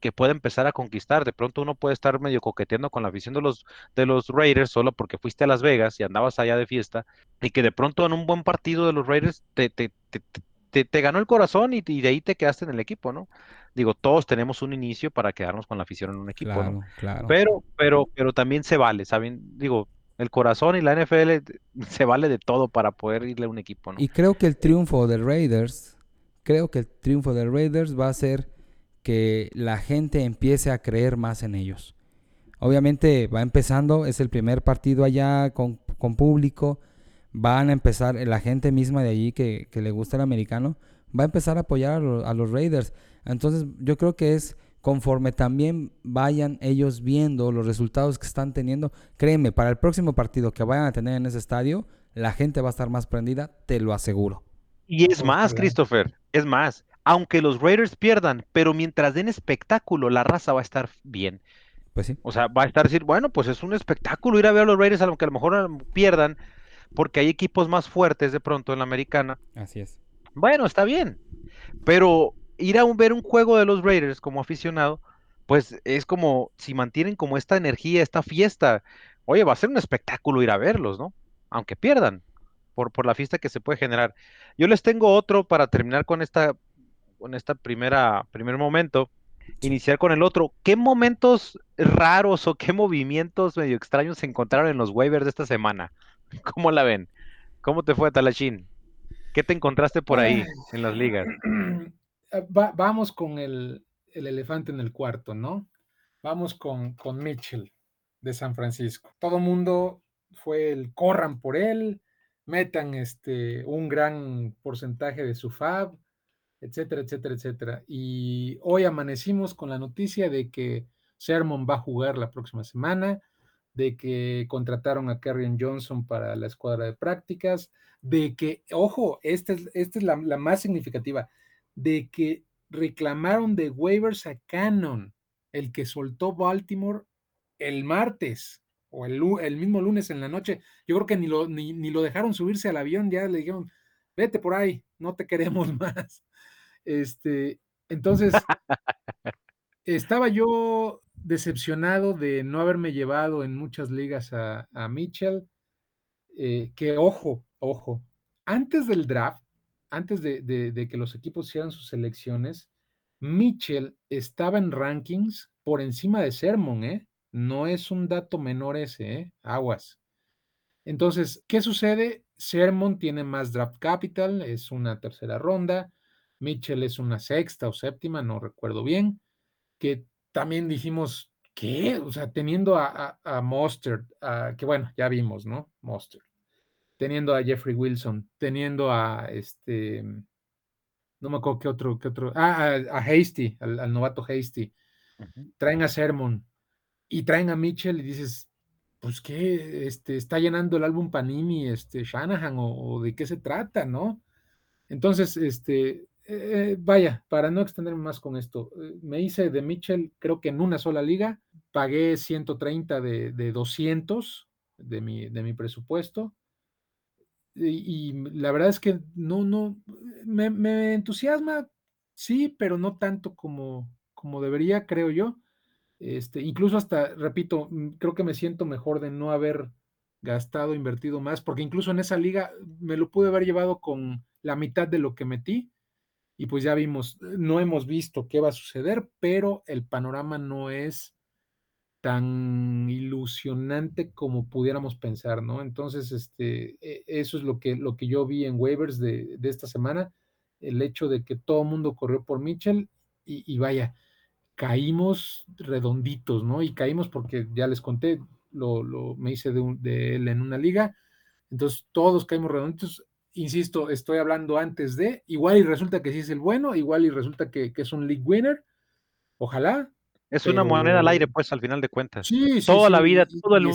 que puede empezar a conquistar. De pronto uno puede estar medio coqueteando con la afición de los, de los Raiders solo porque fuiste a Las Vegas y andabas allá de fiesta y que de pronto en un buen partido de los Raiders te, te, te, te ganó el corazón y, de ahí te quedaste en el equipo, ¿no? Digo, todos tenemos un inicio para quedarnos con la afición en un equipo, claro, Claro. Pero, pero, pero también se vale, ¿saben? Digo, el corazón y la NFL (laughs) se vale de todo para poder irle a un equipo, ¿no? Y creo que el triunfo de Raiders, creo que el triunfo de Raiders va a ser que la gente empiece a creer más en ellos. Obviamente va empezando, es el primer partido allá con, público, van a empezar, la gente misma de allí que, le gusta el americano, va a empezar a apoyar a, los Raiders. Entonces yo creo que es conforme también vayan ellos viendo los resultados que están teniendo, créeme, para el próximo partido que vayan a tener en ese estadio, la gente va a estar más prendida, te lo aseguro. Y es más, Christopher, es más, aunque los Raiders pierdan, pero mientras den espectáculo, la raza va a estar bien. Pues sí. O sea, va a estar decir, bueno, pues es un espectáculo ir a ver a los Raiders, aunque a lo mejor pierdan, porque hay equipos más fuertes de pronto en la americana. Así es. Bueno, está bien. Pero ir a ver un juego de los Raiders como aficionado, pues es como si mantienen como esta energía, esta fiesta. Oye, va a ser un espectáculo ir a verlos, ¿no? Aunque pierdan, por, por la fiesta que se puede generar. Yo les tengo otro para terminar con esta, con esta primera, primer momento iniciar con el otro. ¿Qué momentos raros o qué movimientos medio extraños se encontraron en los waivers de esta semana? (laughs) ¿Cómo la ven? ¿Cómo te fue, Talachín? ¿Qué te encontraste por ahí en las ligas? (clears throat) Vamos con el, elefante en el cuarto, ¿no? Vamos con, con Mitchell de San Francisco. Todo mundo fue el corran por él, metan este, un gran porcentaje de su fab, etcétera, etcétera, etcétera. Y hoy amanecimos con la noticia de que Sermon va a jugar la próxima semana, de que contrataron a Kerrion Johnson para la escuadra de prácticas, de que, ojo, esta es, esta es la, más significativa, de que reclamaron de waivers a Cannon, el que soltó Baltimore el martes o el, el, mismo lunes en la noche. Yo creo que ni lo, ni, ni lo dejaron subirse al avión, ya le dijeron, vete por ahí, no te queremos (laughs) más. Este, entonces, (laughs) estaba yo decepcionado de no haberme llevado en muchas ligas a, Mitchell, eh, que ojo, ojo, antes del draft, antes de, que los equipos hicieran sus selecciones, Mitchell estaba en rankings por encima de Sermon, ¿eh? No es un dato menor ese, ¿eh? Aguas. Entonces, ¿qué sucede? Sermon tiene más draft capital, es una tercera ronda. Mitchell es una sexta o séptima, no recuerdo bien, que también dijimos, ¿qué? O sea, teniendo a, a, Mostert, que bueno, ya vimos, ¿no? Mostert. Teniendo a Jeffrey Wilson, teniendo a este, no me acuerdo qué otro, qué otro, ah, a, Hasty, al, novato Hasty. Traen a Sermon y traen a Mitchell y dices, pues qué, este, está llenando el álbum Panini, este, Shanahan, o, de qué se trata, ¿no? Entonces, este, eh, vaya, para no extenderme más con esto, eh, me hice de Mitchell, creo que en una sola liga, pagué 130 de, de 200 de mi, de mi presupuesto. Y, la verdad es que no, no, me, entusiasma, sí, pero no tanto como, como debería, creo yo. Este, incluso hasta, repito, mm, creo que me siento mejor de no haber gastado, invertido más, porque incluso en esa liga me lo pude haber llevado con la mitad de lo que metí y pues ya vimos, no hemos visto qué va a suceder, pero el panorama no es tan ilusionante como pudiéramos pensar, ¿no? Entonces, este, e, eso es lo que, lo que yo vi en waivers de, esta semana, el hecho de que todo el mundo corrió por Mitchell y, vaya, caímos redonditos, ¿no? Y caímos porque ya les conté, lo, lo me hice de, de él en una liga, entonces todos caímos redonditos insisto, estoy hablando antes de, igual y resulta que sí es el bueno, igual y resulta que, es un league winner, ojalá. Es una moneda al aire, pues, al final de cuentas. Sí, Toda la vida, todo el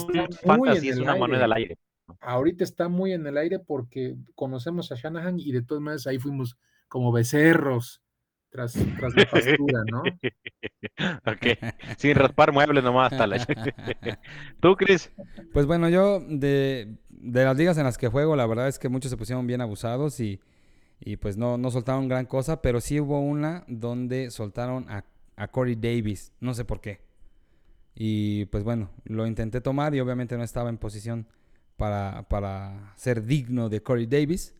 fantasy es una moneda al aire. Ahorita está muy en el aire porque conocemos a Shanahan y de todas maneras ahí fuimos como becerros tras, tras la pastura, ¿no? (laughs) ok, sin raspar muebles nomás. (laughs) ¿Tú, Chris? Pues bueno, yo de de las ligas en las que juego, la verdad es que muchos se pusieron bien abusados y, pues no, no soltaron gran cosa, pero sí hubo una donde soltaron a, a Corey Davis, no sé por qué. Y pues bueno, lo intenté tomar y obviamente no estaba en posición para, para ser digno de Corey Davis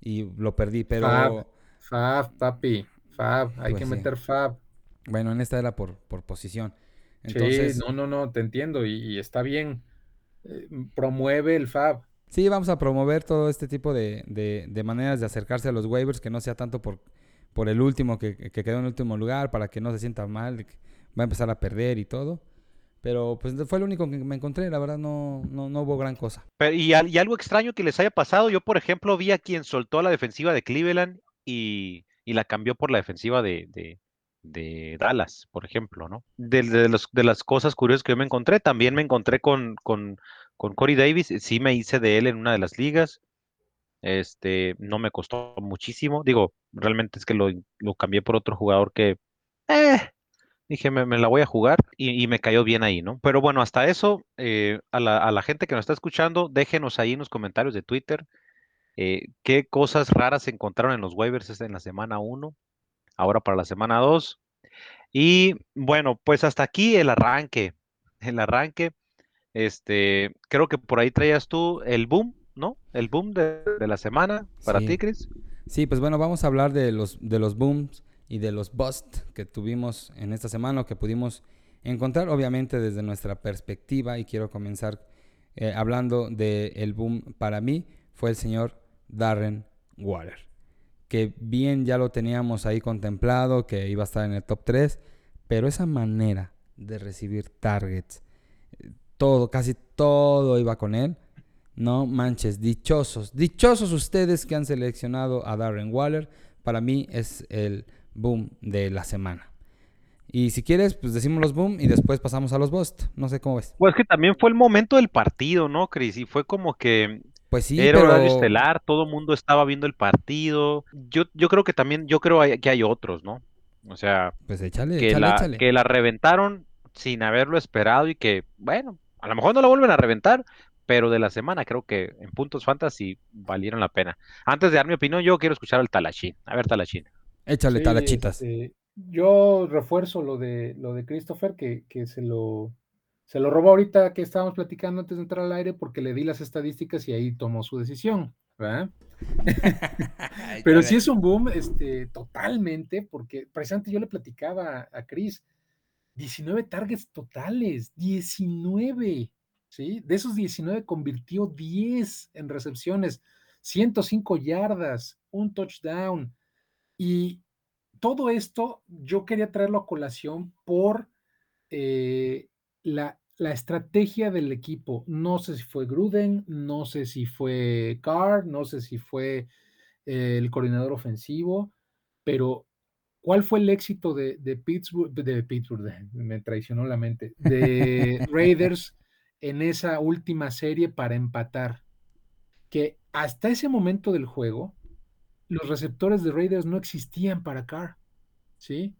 y lo perdí, pero... Fab, Fab papi, Fab, hay pues que meter Fab. Bueno, en esta era por, por posición. Entonces, sí, no, no, no, te entiendo y está bien eh, promueve el FAB. Sí, vamos a promover todo este tipo de, maneras de acercarse a los waivers, que no sea tanto por, por el último que, que quedó en último lugar, para que no se sienta mal, va a empezar a perder y todo. Pero pues fue lo único que me encontré, la verdad no, no, no hubo gran cosa. Pero, y, y, algo extraño que les haya pasado, yo por ejemplo vi a quien soltó la defensiva de Cleveland y, y la cambió por la defensiva de, de, de Dallas, por ejemplo, ¿no? De, los, de, las cosas curiosas que yo me encontré, también me encontré con, con, con Corey Davis, sí me hice de él en una de las ligas, este, no me costó muchísimo, digo, realmente es que lo, lo cambié por otro jugador que, eh, dije, me, me, la voy a jugar y, y, me cayó bien ahí, ¿no? Pero bueno, hasta eso, eh, a, la, a, la, gente que nos está escuchando, déjenos ahí en los comentarios de Twitter eh, qué cosas raras se encontraron en los waivers en la semana 1, ahora para la semana 2. Y bueno, pues hasta aquí el arranque, el arranque. Este, creo que por ahí traías tú el boom, ¿no? El boom de, de la semana para sí. ti, Chris. Sí, pues bueno, vamos a hablar de los, de los booms y de los busts que tuvimos en esta semana o que pudimos encontrar, obviamente desde nuestra perspectiva. Y quiero comenzar eh, hablando del el boom para mí, fue el señor Darren Waller. Que bien ya lo teníamos ahí contemplado, que iba a estar en el top 3, pero esa manera de recibir targets, todo, casi todo iba con él. No manches, dichosos, dichosos ustedes que han seleccionado a Darren Waller. Para mí es el boom de la semana. Y si quieres, pues decimos los boom y después pasamos a los bust. No sé cómo ves. Pues que también fue el momento del partido, ¿no, Chris? Y fue como que pues sí, era pero... horario estelar, todo el mundo estaba viendo el partido. Yo, yo creo que también, yo creo que hay otros, ¿no? O sea, pues échale, que, échale, la, échale. que la reventaron sin haberlo esperado y que, bueno, a lo mejor no la vuelven a reventar, pero de la semana creo que en puntos fantasy valieron la pena. Antes de dar mi opinión, yo quiero escuchar al Talachín. A ver, Talachín. Échale, Sí, talachitas. este, yo refuerzo lo de lo de Christopher, que, que se lo se lo robó ahorita que estábamos platicando antes de entrar al aire porque le di las estadísticas y ahí tomó su decisión, ¿verdad? (laughs) Pero sí es un boom, este, totalmente, porque precisamente yo le platicaba a Chris, 19 targets totales, 19, ¿sí? De esos 19 convirtió 10 en recepciones, 105 yardas, un touchdown. Y todo esto yo quería traerlo a colación por eh, la, la, estrategia del equipo. No sé si fue Gruden, no sé si fue Carr, no sé si fue eh, el coordinador ofensivo, pero ¿cuál fue el éxito de, de Pittsburgh? De Pittsburgh, de, (laughs) me traicionó la mente, de Raiders en esa última serie para empatar. Que hasta ese momento del juego, los receptores de Raiders no existían para Carr, ¿sí?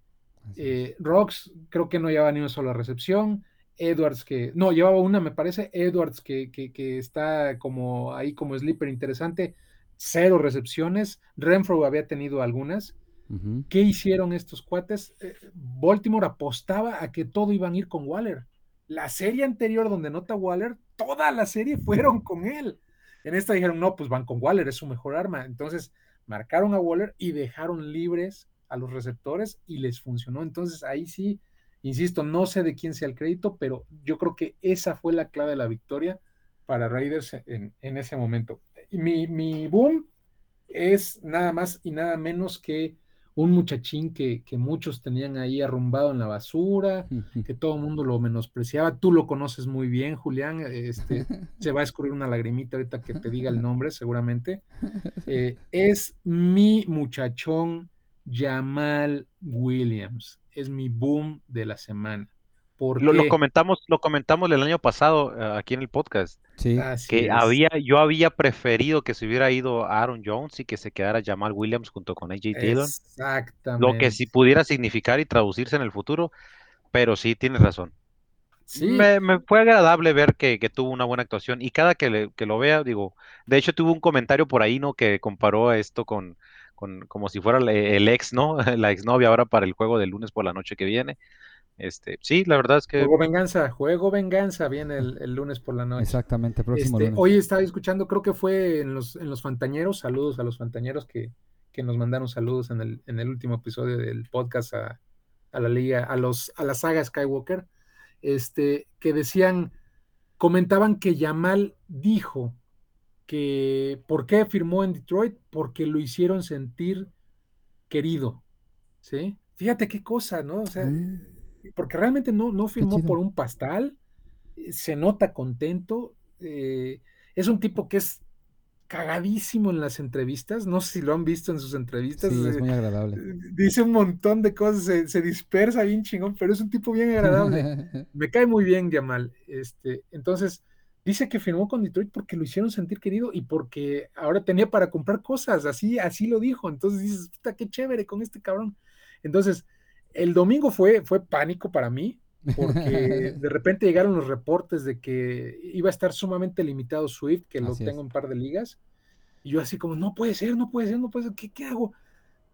Eh, Rocks creo que no llevaba ni una sola recepción. Edwards que, no, llevaba una, me parece. Edwards que, que, que está como ahí como sleeper interesante. Cero recepciones. Renfro había tenido algunas. Uh -huh. ¿Qué hicieron estos cuates? Eh, Baltimore apostaba a que todo iban a ir con Waller. La serie anterior donde nota Waller, toda la serie fueron con él. En esta dijeron, no, pues van con Waller, es su mejor arma. Entonces, marcaron a Waller y dejaron libres a los receptores y les funcionó. Entonces ahí sí, insisto, no sé de quién sea el crédito, pero yo creo que esa fue la clave de la victoria para Raiders en, en ese momento. Mi, mi, boom es nada más y nada menos que un muchachín que, que, muchos tenían ahí arrumbado en la basura, que todo el mundo lo menospreciaba. Tú lo conoces muy bien, Julián. Este, (laughs) se va a escurrir una lagrimita ahorita que te diga el (laughs) nombre, seguramente. Eh, es mi muchachón Jamal Williams. Es mi boom de la semana. ¿Por lo, lo, comentamos, lo comentamos el año pasado uh, aquí en el podcast. Sí. Así que es. había, yo había preferido que se hubiera ido Aaron Jones y que se quedara Jamal Williams junto con AJ Taylor. Exactamente. Lo que sí pudiera significar y traducirse en el futuro, pero sí tienes razón. Sí. Me, me, fue agradable ver que, que, tuvo una buena actuación y cada que, le, que, lo vea, digo, de hecho tuvo un comentario por ahí, ¿no? Que comparó esto con, con como si fuera el ex, ¿no? (laughs) La exnovia ahora para el juego del lunes por la noche que viene. Este, sí, la verdad es que. Juego venganza, juego venganza viene el, el lunes por la noche. Exactamente, próximo este, lunes. Hoy estaba escuchando, creo que fue en los, en los Fantañeros, saludos a los Fantañeros que, que nos mandaron saludos en el, en el último episodio del podcast a, a la liga, a los, a la saga Skywalker, este, que decían, comentaban que Yamal dijo que ¿por qué firmó en Detroit? Porque lo hicieron sentir querido, Sí, fíjate qué cosa, ¿no? O sea, Mm. porque realmente no, no firmó por un pastal, eh, se nota contento, eh, es un tipo que es cagadísimo en las entrevistas, no sé si lo han visto en sus entrevistas, Sí, es eh, muy agradable. dice un montón de cosas, se, se dispersa bien chingón, pero es un tipo bien agradable. (laughs) Me cae muy bien Yamal. Este, entonces, dice que firmó con Detroit porque lo hicieron sentir querido y porque ahora tenía para comprar cosas, así, así lo dijo. Entonces dices, puta, qué chévere con este cabrón. Entonces, el domingo fue, fue pánico para mí, porque (laughs) de repente llegaron los reportes de que iba a estar sumamente limitado Swift, que lo Así tengo en un par de ligas. Y yo así como, no puede ser, no puede ser, no puede ser, ¿qué, qué hago?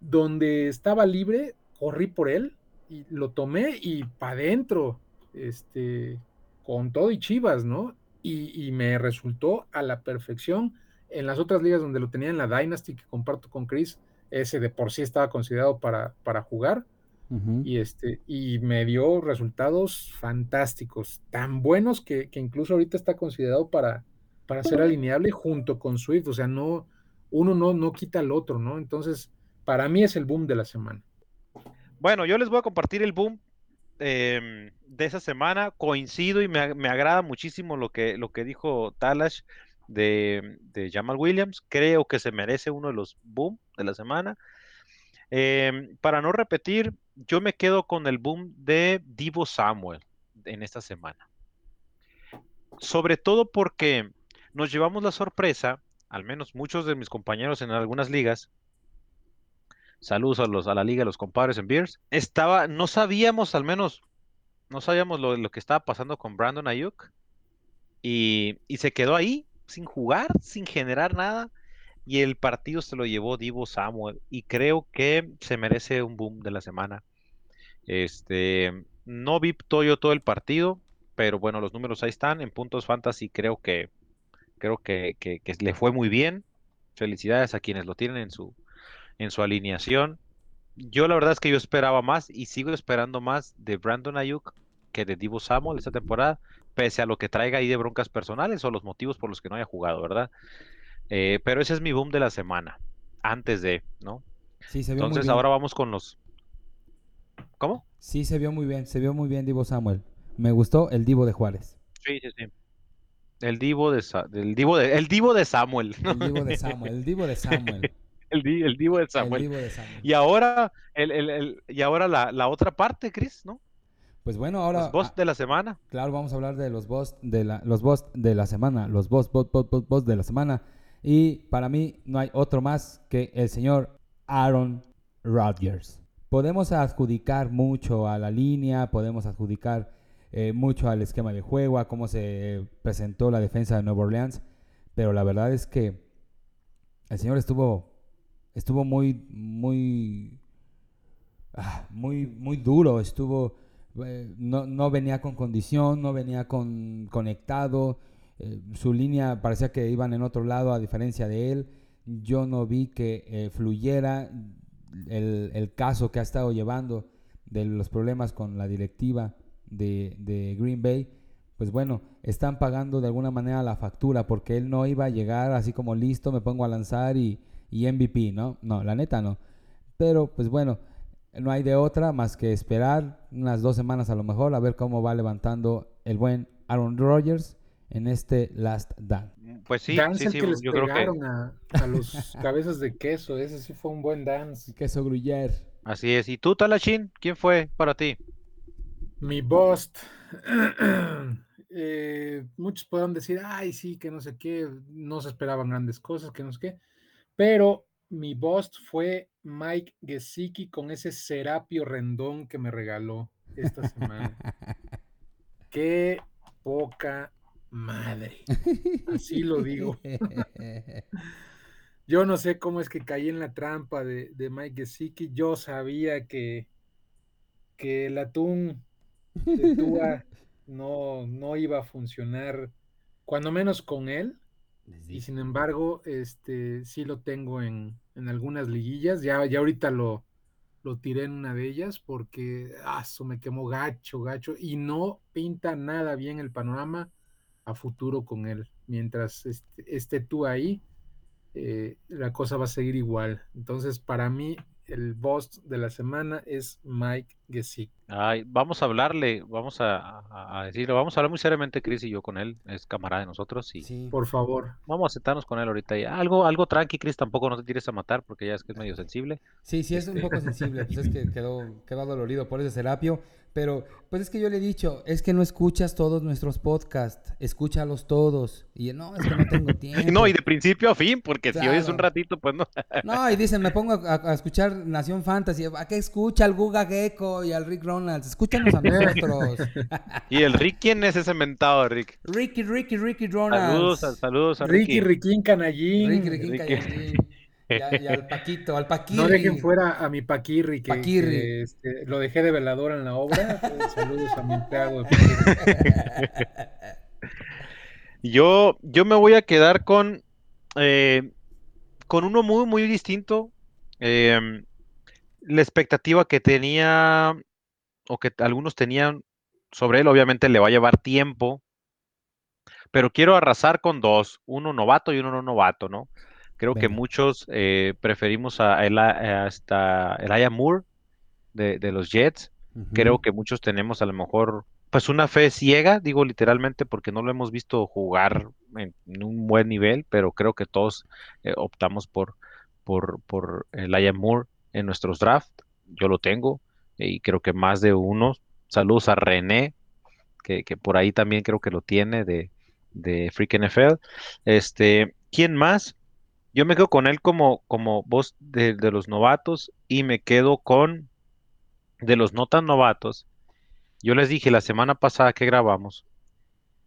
Donde estaba libre, corrí por él y lo tomé y para adentro, este, con todo y chivas, ¿no? Y, y, me resultó a la perfección. En las otras ligas donde lo tenía en la Dynasty que comparto con Chris, ese de por sí estaba considerado para, para jugar. Uh -huh. Y, este, y me dio resultados fantásticos, tan buenos que, que incluso ahorita está considerado para, para ser alineable junto con Swift. O sea, no, uno no, no quita al otro, ¿no? Entonces, para mí es el boom de la semana. Bueno, yo les voy a compartir el boom eh, de esa semana. Coincido y me, me, agrada muchísimo lo que, lo que dijo Talash de, de, Jamal Williams. Creo que se merece uno de los boom de la semana. Eh, para no repetir, yo me quedo con el boom de Divo Samuel en esta semana. Sobre todo porque nos llevamos la sorpresa, al menos muchos de mis compañeros en algunas ligas, saludos a, la liga, a los compadres en Beers, estaba, no sabíamos al menos, no sabíamos lo, que estaba pasando con Brandon Ayuk. Y, se quedó ahí sin jugar, sin generar nada. Y el partido se lo llevó Divo Samuel. Y creo que se merece un boom de la semana. Este, no vi todo yo todo el partido, pero bueno, los números ahí están en puntos fantasy, creo que creo que le fue muy bien. Felicidades a quienes lo tienen en su en su alineación. Yo la verdad es que yo esperaba más y sigo esperando más de Brandon Ayuk que de Divo Samuel esta temporada, pese a lo que traiga ahí de broncas personales o los motivos por los que no haya jugado, ¿verdad? Eh, pero ese es mi boom de la semana, antes de, ¿no? Sí, se vio Entonces muy bien. ahora vamos con los... ¿Cómo? Sí, se vio muy bien, se vio muy bien Divo Samuel. Me gustó el Divo de Juárez. Sí, sí, sí. El Divo de, Sa el Divo de, el Divo de Samuel. El Divo (laughs) de Samuel, el Divo de Samuel. El, el, Divo de Samuel. El Divo de Samuel. Y ahora, el, el, el y ahora la, la, otra parte, Chris, ¿no? Pues bueno, ahora. Los boss de la semana. Claro, vamos a hablar de los boss de la, los boss de la semana. Los boss, boss, boss, boss, boss de la semana. Y para mí no hay otro más que el señor Aaron Rodgers. Podemos adjudicar mucho a la línea, podemos adjudicar eh, mucho al esquema de juego, a cómo se presentó la defensa de Nueva Orleans, pero la verdad es que el señor estuvo, estuvo muy, muy, ah, muy, muy duro, estuvo, eh, no, no, venía con condición, no venía con conectado, eh, su línea parecía que iban en otro lado a diferencia de él, yo no vi que eh, fluyera el, el, caso que ha estado llevando de los problemas con la directiva de, de, Green Bay, pues bueno, están pagando de alguna manera la factura porque él no iba a llegar así como listo, me pongo a lanzar y, y MVP, ¿no? No, la neta no. Pero pues bueno, no hay de otra más que esperar unas dos semanas a lo mejor a ver cómo va levantando el buen Aaron Rodgers en este Last Dance. Pues sí, dance sí, sí, que les yo creo que a, a los (laughs) cabezas de queso, ese sí fue un buen dance. Queso gruyere. Así es. ¿Y tú, Talachín? ¿Quién fue para ti? Mi bust. (clears throat) eh, muchos podrán decir, ay, sí, que no sé qué, no se esperaban grandes cosas, que no sé qué. Pero mi bust fue Mike Gesicki con ese Serapio Rendón que me regaló esta semana. (laughs) qué poca madre. Así lo digo. (laughs) Yo no sé cómo es que caí en la trampa de, de Mike Gesicki. Yo sabía que, que el atún de Tua (laughs) no, no iba a funcionar, cuando menos con él. Y sin embargo, este sí lo tengo en, en algunas liguillas. Ya, ya ahorita lo, lo tiré en una de ellas porque ah, eso me quemó gacho, gacho. Y no pinta nada bien el panorama a futuro con él. Mientras esté, tú ahí, eh, la cosa va a seguir igual. Entonces, para mí, el boss de la semana es Mike Gesicki. Ay, vamos a hablarle, vamos a, a, decirlo, vamos a hablar muy seriamente Chris y yo con él, es camarada de nosotros y sí. por favor. Vamos a sentarnos con él ahorita. Algo, algo tranqui, Chris, tampoco no te tires a matar porque ya es que es medio sensible. Sí, sí es un poco sensible, pues es que quedó, quedó dolorido por ese serapio. Pero, pues es que yo le he dicho, es que no escuchas todos nuestros podcasts, escúchalos todos. Y no, es que no tengo (laughs) tiempo. no, y de principio a fin, porque si oyes un ratito, pues no. (laughs) no, y dicen, me pongo a, escuchar Nación Fantasy. ¿A qué escucha al Guga Gecko y al Rick Ronalds? Escúchanos a nosotros. (laughs) ¿Y el Rick quién es ese mentado, Rick? Ricky, Ricky, Ricky Ronalds. Saludos, a, saludos a Ricky. Ricky, Ricky Canallín. Ricky, Ricky Canallín. Y, al Paquito, al Paquirri. (laughs) No dejen fuera a mi Paquirri, que, este, lo dejé de velador en la obra. (laughs) Saludos a mi empleado. yo, yo me voy a quedar con, eh, con uno muy, muy distinto. Em, la expectativa que tenía, o que algunos tenían sobre él, obviamente le va a llevar tiempo, pero quiero arrasar con dos, uno novato y uno no novato, ¿no? Creo que muchos eh, preferimos a, el, hasta Elijah Moore de, los Jets. Creo que muchos tenemos a lo mejor pues una fe ciega, digo literalmente, porque no lo hemos visto jugar en, un buen nivel, pero creo que todos eh, optamos por, por, por Elijah Moore en nuestros drafts. Yo lo tengo y creo que más de uno. Saludos a René, que, por ahí también creo que lo tiene de, de Freak NFL. Este, ¿quién más? Yo me quedo con él como, como voz de, los novatos y me quedo con de los no tan novatos. Yo les dije la semana pasada que grabamos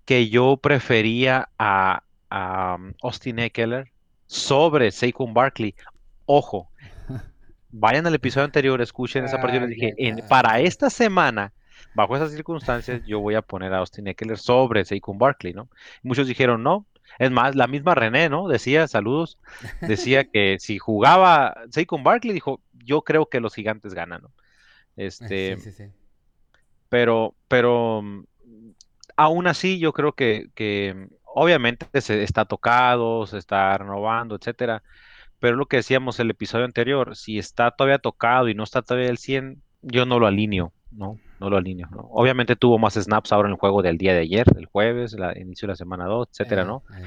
que yo prefería a, um, Austin Eckler sobre Saquon Barkley. Ojo, (laughs) vayan al episodio anterior, escuchen esa parte. Yo les dije, para esta semana, bajo esas circunstancias, yo voy a poner a Austin Eckler sobre Saquon Barkley, ¿no? Muchos dijeron, no, es más, la misma René, ¿no? Decía, saludos, decía que si jugaba Saquon Barkley, dijo, yo creo que los gigantes ganan, ¿no? (laughs) Este, sí, sí, sí. Pero, pero mm, aún así yo creo que, que obviamente se está tocado, se está renovando, etcétera. Pero lo que decíamos el episodio anterior, si está todavía tocado y no está todavía el 100, yo no lo alineo, ¿no? No lo alineo, ¿no? Obviamente tuvo más snaps ahora en el juego del día de ayer, el jueves, el inicio de la semana 2, etcétera, ¿no? Eh.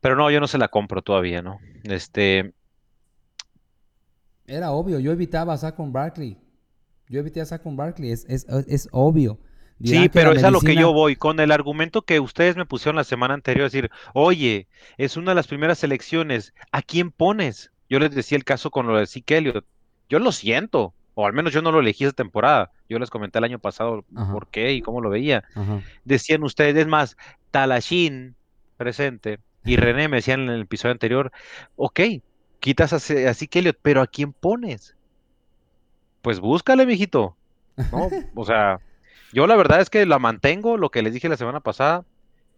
Pero no, yo no se la compro todavía, ¿no? Este... Era obvio, yo evitaba a Saquon Barkley. Yo evité a Saquon Barkley, es, es, es obvio. sí, pero es a lo que yo voy, con el argumento que ustedes me pusieron la semana anterior, decir, oye, es una de las primeras elecciones, ¿a quién pones? Yo les decía el caso con lo de Zeke yo lo siento, o al menos yo no lo elegí esa temporada. Yo les comenté el año pasado por qué y cómo lo veía. Decían ustedes, es más, Talashin presente y René me decían en el episodio anterior, ok, quitas a, a pero ¿a quién pones? Pues búscale, mijito. ¿No? (laughs) o sea, yo la verdad es que la mantengo, lo que les dije la semana pasada.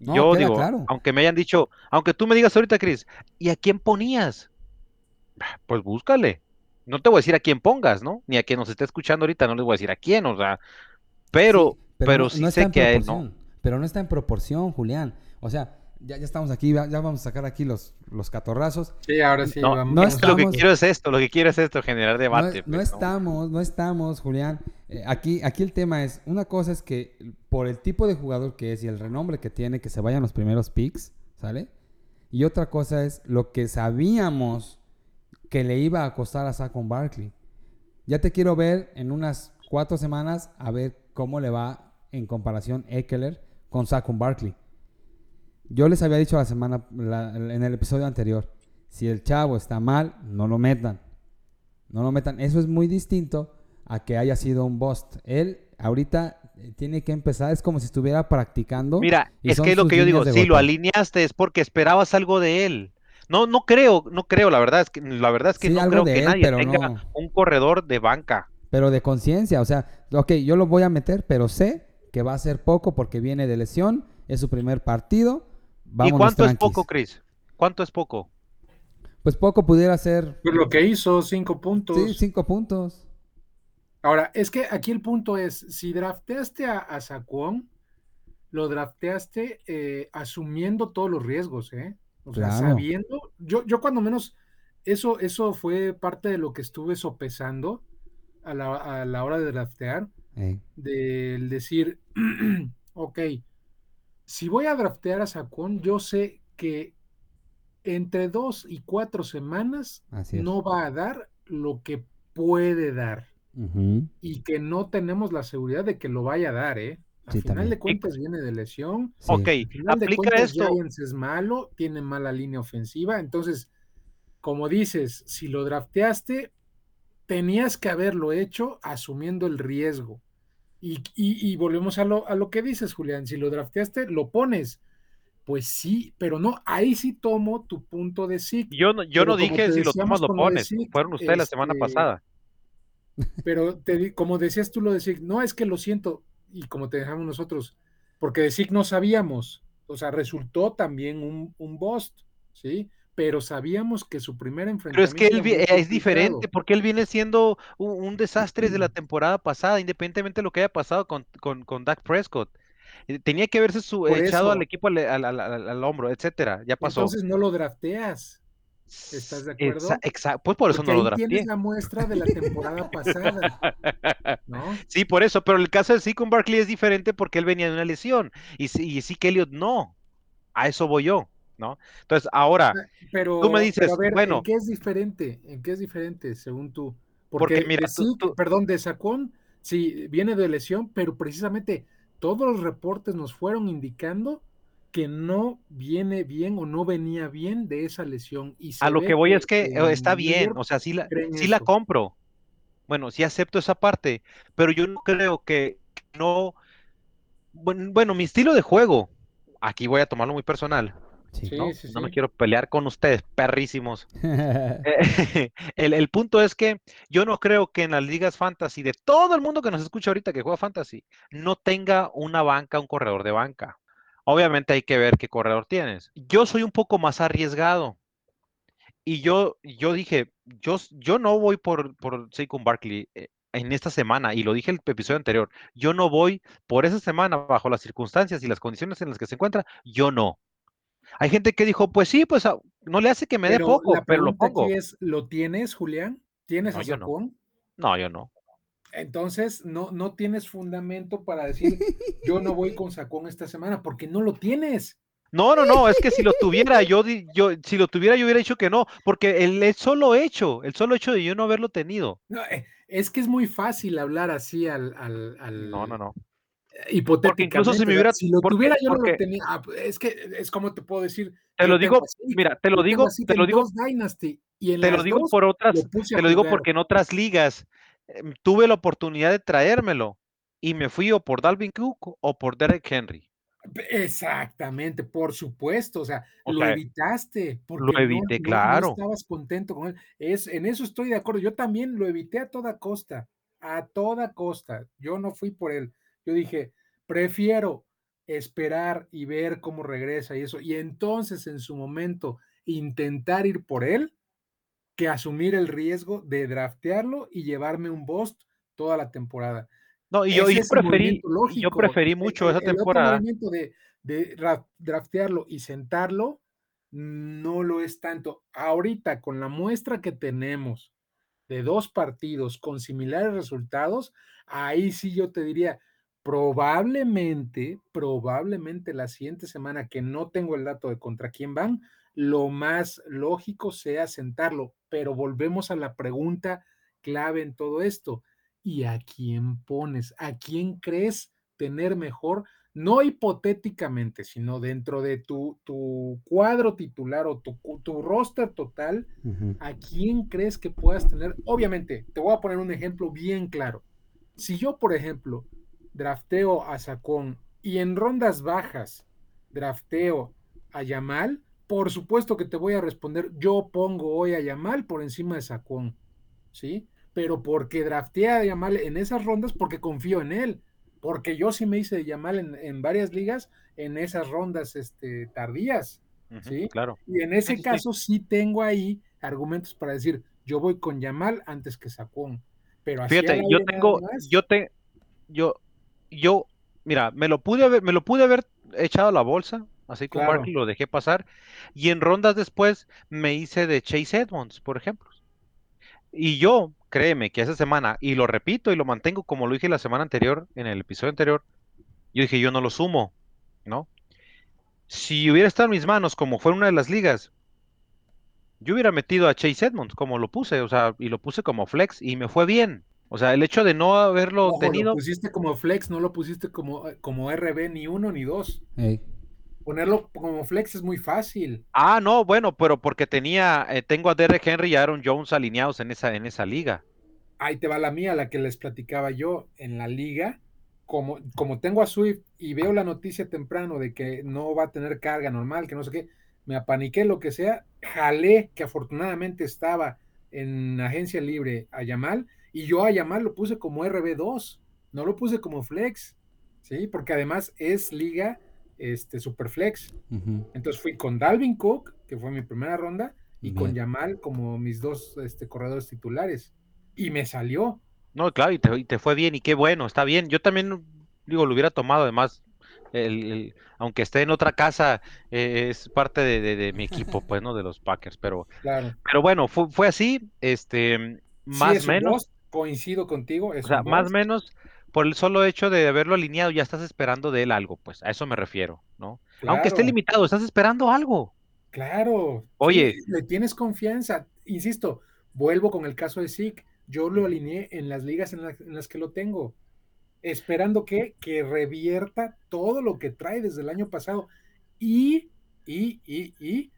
yo digo, aunque me hayan dicho, aunque tú me digas ahorita, Cris, ¿y a quién ponías? Pues búscale no te voy a decir a quién pongas, ¿no? Ni a quien nos esté escuchando ahorita, no les voy a decir a quién, o sea, pero, sí, pero, sí sé que ¿no? Pero no está en proporción, Julián. O sea, ya, ya estamos aquí, ya, vamos a sacar aquí los, los catorrazos. Sí, ahora sí. No, no lo que quiero es esto, lo que quiero es esto, generar debate. No, pues, estamos, no estamos, Julián. Eh, aquí, aquí el tema es, una cosa es que por el tipo de jugador que es y el renombre que tiene, que se vayan los primeros picks, ¿sale? Y otra cosa es lo que sabíamos que le iba a costar a Saquon Barkley. Ya te quiero ver en unas cuatro semanas a ver cómo le va en comparación Eckler con Saquon Barkley. Yo les había dicho la semana, en el episodio anterior, si el chavo está mal, no lo metan. No lo metan. Eso es muy distinto a que haya sido un bust. Él ahorita eh, tiene que empezar, es como si estuviera practicando. Mira, es que es lo que yo digo, si lo alineaste es porque esperabas algo de él. No, no creo, no creo, la verdad es que, la verdad es que no creo que nadie tenga un corredor de banca. Pero de conciencia, o sea, ok, yo lo voy a meter, pero sé que va a ser poco porque viene de lesión, es su primer partido. ¿Y cuánto es poco, Chris? ¿Cuánto es poco? Pues poco pudiera ser. Pues lo que hizo, cinco puntos. Sí, cinco puntos. Ahora, es que aquí el punto es, si drafteaste a, a lo drafteaste eh, asumiendo todos los riesgos, ¿eh? O sea, sabiendo, yo, yo cuando menos eso, eso fue parte de lo que estuve sopesando a la, a la hora de draftear, Ey, del decir, (clears throat) ok, si voy a draftear a Sacón, yo sé que entre dos y cuatro semanas no va a dar lo que puede dar y que no tenemos la seguridad de que lo vaya a dar, ¿eh? A Sí, final también. de cuentas viene de lesión. sí. Ok, Al final de aplica cuentas, esto. Giants es malo, tiene mala línea ofensiva. Entonces, como dices, si lo drafteaste, tenías que haberlo hecho asumiendo el riesgo. Y, y- y volvemos a lo, a lo que dices, Julián. Si lo drafteaste, lo pones. Pues sí, pero no, ahí sí tomo tu punto de sí. Yo no, yo Pero no dije si lo tomas lo de pones. Zeke, Fueron ustedes la semana este, pasada. Pero te como decías tú lo de Zeke, no es que lo siento, y como te dejamos nosotros, porque de Zeke no sabíamos, o sea, resultó también un, un bust, ¿sí? Pero sabíamos que su primer Pero enfrentamiento es que él muy es diferente porque él viene siendo un, un desastre desde la temporada pasada, independientemente de lo que haya pasado con, con, con Dak Prescott. Eh, Tenía que haberse su, echado al equipo al, al- al- al- al hombro, etcétera. Ya pasó. Entonces no lo drafteas, ¿estás de acuerdo? Exa- exa- pues por eso porque no lo ahí drafteé. tienes la muestra de la temporada (laughs) pasada, ¿no? Sí, por eso, pero el caso de sí con Barkley es diferente porque él venía de una lesión y, sí- y sí que Elliot no. A eso voy yo, ¿no? Entonces, ahora, Pero, Tú me pero dices, a ver, bueno. ¿en qué es diferente? ¿En qué es diferente, según tú? Porque Porque, mira, tú- tú- perdón, de Sacón, sí, viene de lesión, pero precisamente todos los reportes nos fueron indicando que no viene bien o no venía bien de esa lesión. Y se a lo que voy es que eh, está bien, York o sea, sí la, sí la compro. Bueno, sí acepto esa parte, pero yo no creo que no. Bueno, bueno, mi estilo de juego, aquí voy a tomarlo muy personal, Sí. Sí, ¿no? sí, No me quiero pelear con ustedes, perrísimos. (laughs) Eh, (laughs) el, el punto es que yo no creo que en las ligas fantasy, de todo el mundo que nos escucha ahorita que juega fantasy, no tenga una banca, un corredor de banca. Obviamente hay que ver qué corredor tienes. Yo soy un poco más arriesgado. Y yo, yo dije, yo, yo no voy por, por Saquon Barkley eh, en esta semana, y lo dije el episodio anterior, yo no voy por esa semana bajo las circunstancias y las condiciones en las que se encuentra, yo no. Hay gente que dijo, pues sí, pues ah, no le hace que me dé poco, pero lo pongo. aquí es, ¿lo tienes, Julián? ¿Tienes No, a yo no. Sacón? No, yo no. Entonces, no, no tienes fundamento para decir, yo no voy con Sacón esta semana, porque no lo tienes. No, no, no, es que si lo tuviera, yo, di- yo, si lo tuviera, yo hubiera dicho que no, porque el, el solo hecho, el solo hecho de yo no haberlo tenido. No, eh, es que es muy fácil hablar así al, al, al- No, no, no. hipotéticamente. incluso si me ¿verdad? hubiera- si lo porque- tuviera, yo no lo tenía. Ah, pues, es que es como te puedo decir. Te lo digo, mira, te lo digo, te lo digo, Dynasty, y en te lo digo dos por otras, te lo digo porque en otras ligas tuve la oportunidad de traérmelo y me fui o por Dalvin Cook o por Derek Henry. Exactamente, por supuesto, o sea, O lo sea, evitaste porque no- evité, no, no claro. estabas contento con él. Es, en eso estoy de acuerdo. Yo también lo evité a toda costa, a toda costa. Yo no fui por él. Yo dije, prefiero esperar y ver cómo regresa y eso, y entonces en su momento intentar ir por él que asumir el riesgo de draftearlo y llevarme un bust toda la temporada. No, y yo, el preferí, yo preferí El- mucho el- esa el temporada. movimiento de, de ra- draftearlo y sentarlo no lo es tanto. Ahorita, con la muestra que tenemos de dos partidos con similares resultados, ahí sí yo te diría, probablemente, probablemente la siguiente semana que no tengo el dato de contra quién van, lo más lógico sea sentarlo, pero volvemos a la pregunta clave en todo esto. ¿Y a quién pones? ¿A quién crees tener mejor? No hipotéticamente, sino dentro de tu, tu cuadro titular o tu, tu roster total. ¿a quién crees que puedas tener? Obviamente, te voy a poner un ejemplo bien claro. Si yo, por ejemplo, drafteo a Sacón y en rondas bajas drafteo a Yamal, por supuesto que te voy a responder, yo pongo hoy a Yamal por encima de Sacón, ¿sí? Pero porque drafteé a Yamal en esas rondas porque confío en él, porque yo sí me hice de Yamal en, en varias ligas en esas rondas este, tardías, ¿sí? Claro. Y en ese sí, caso sí tengo ahí argumentos para decir, yo voy con Yamal antes que Sacón. Pero así Fíjate, yo tengo, más, yo te, yo, yo, mira, me lo pude haber, me lo pude haber echado a la bolsa así con Claro. Barkley lo dejé pasar. Y en rondas después me hice de Chase Edmonds, por ejemplo. Y yo, créeme que esa semana, y lo repito y lo mantengo como lo dije la semana anterior, en el episodio anterior, yo dije, yo no lo sumo, ¿no? Si hubiera estado en mis manos, como fue en una de las ligas, yo hubiera metido a Chase Edmonds, como lo puse, o sea, y lo puse como flex, y me fue bien. O sea, el hecho de no haberlo Ojo, tenido, lo pusiste como flex, no lo pusiste como, como RB ni uno ni dos. Ponerlo como flex es muy fácil. Ah, no, bueno, pero porque tenía, eh, tengo a Derek Henry y a Aaron Jones alineados en esa, en esa liga. Ahí te va la mía, la que les platicaba yo en la liga. Como, como tengo a Swift y veo la noticia temprano de que no va a tener carga normal, que no sé qué, me apaniqué, lo que sea, jalé, que afortunadamente estaba en agencia libre a Yamal, y yo a Yamal lo puse como RB2, no lo puse como flex, ¿sí? Porque además es liga este, super flex. Ujú. Entonces fui con Dalvin Cook, que fue mi primera ronda, y con. Yamal como mis dos este, corredores titulares. Y me salió. No, claro, y te, y te fue bien, y qué bueno, está bien. Yo también, digo, lo hubiera tomado, además, el- el- aunque esté en otra casa, eh, es parte de, de- de mi equipo, (laughs) pues, ¿no? De los Packers, pero, Claro. pero bueno, fue, fue así, este, Sí, más es o un menos, coincido contigo. Es o sea, un más o menos, por el solo hecho de haberlo alineado, ya estás esperando de él algo, pues, a eso me refiero, ¿no? Aunque esté limitado, estás esperando algo. Claro. sí, Oye. le tienes confianza. Insisto, vuelvo con el caso de Zeke. Yo lo alineé en las ligas en, la- en las que lo tengo, esperando que, que revierta todo lo que trae desde el año pasado. Y, y, y, y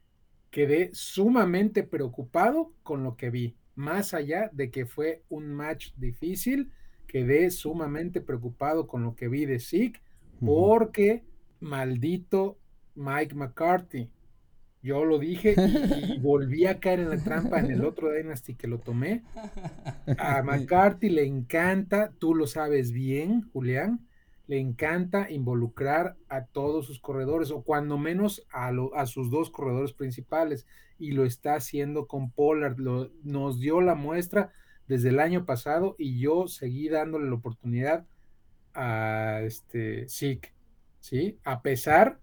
quedé sumamente preocupado con lo que vi. Más allá de que fue un match difícil, quedé sumamente preocupado con lo que vi de Zeke, porque maldito Mike McCarthy. Yo lo dije y, y (laughs) volví a caer en la trampa en el otro Dynasty que lo tomé. A (laughs) McCarthy le encanta, tú lo sabes bien, Julián, le encanta involucrar a todos sus corredores, o cuando menos a, lo- a sus dos corredores principales, y lo está haciendo con Pollard. Lo- nos dio la muestra desde el año pasado y yo seguí dándole la oportunidad a este Zeke, ¿sí? A pesar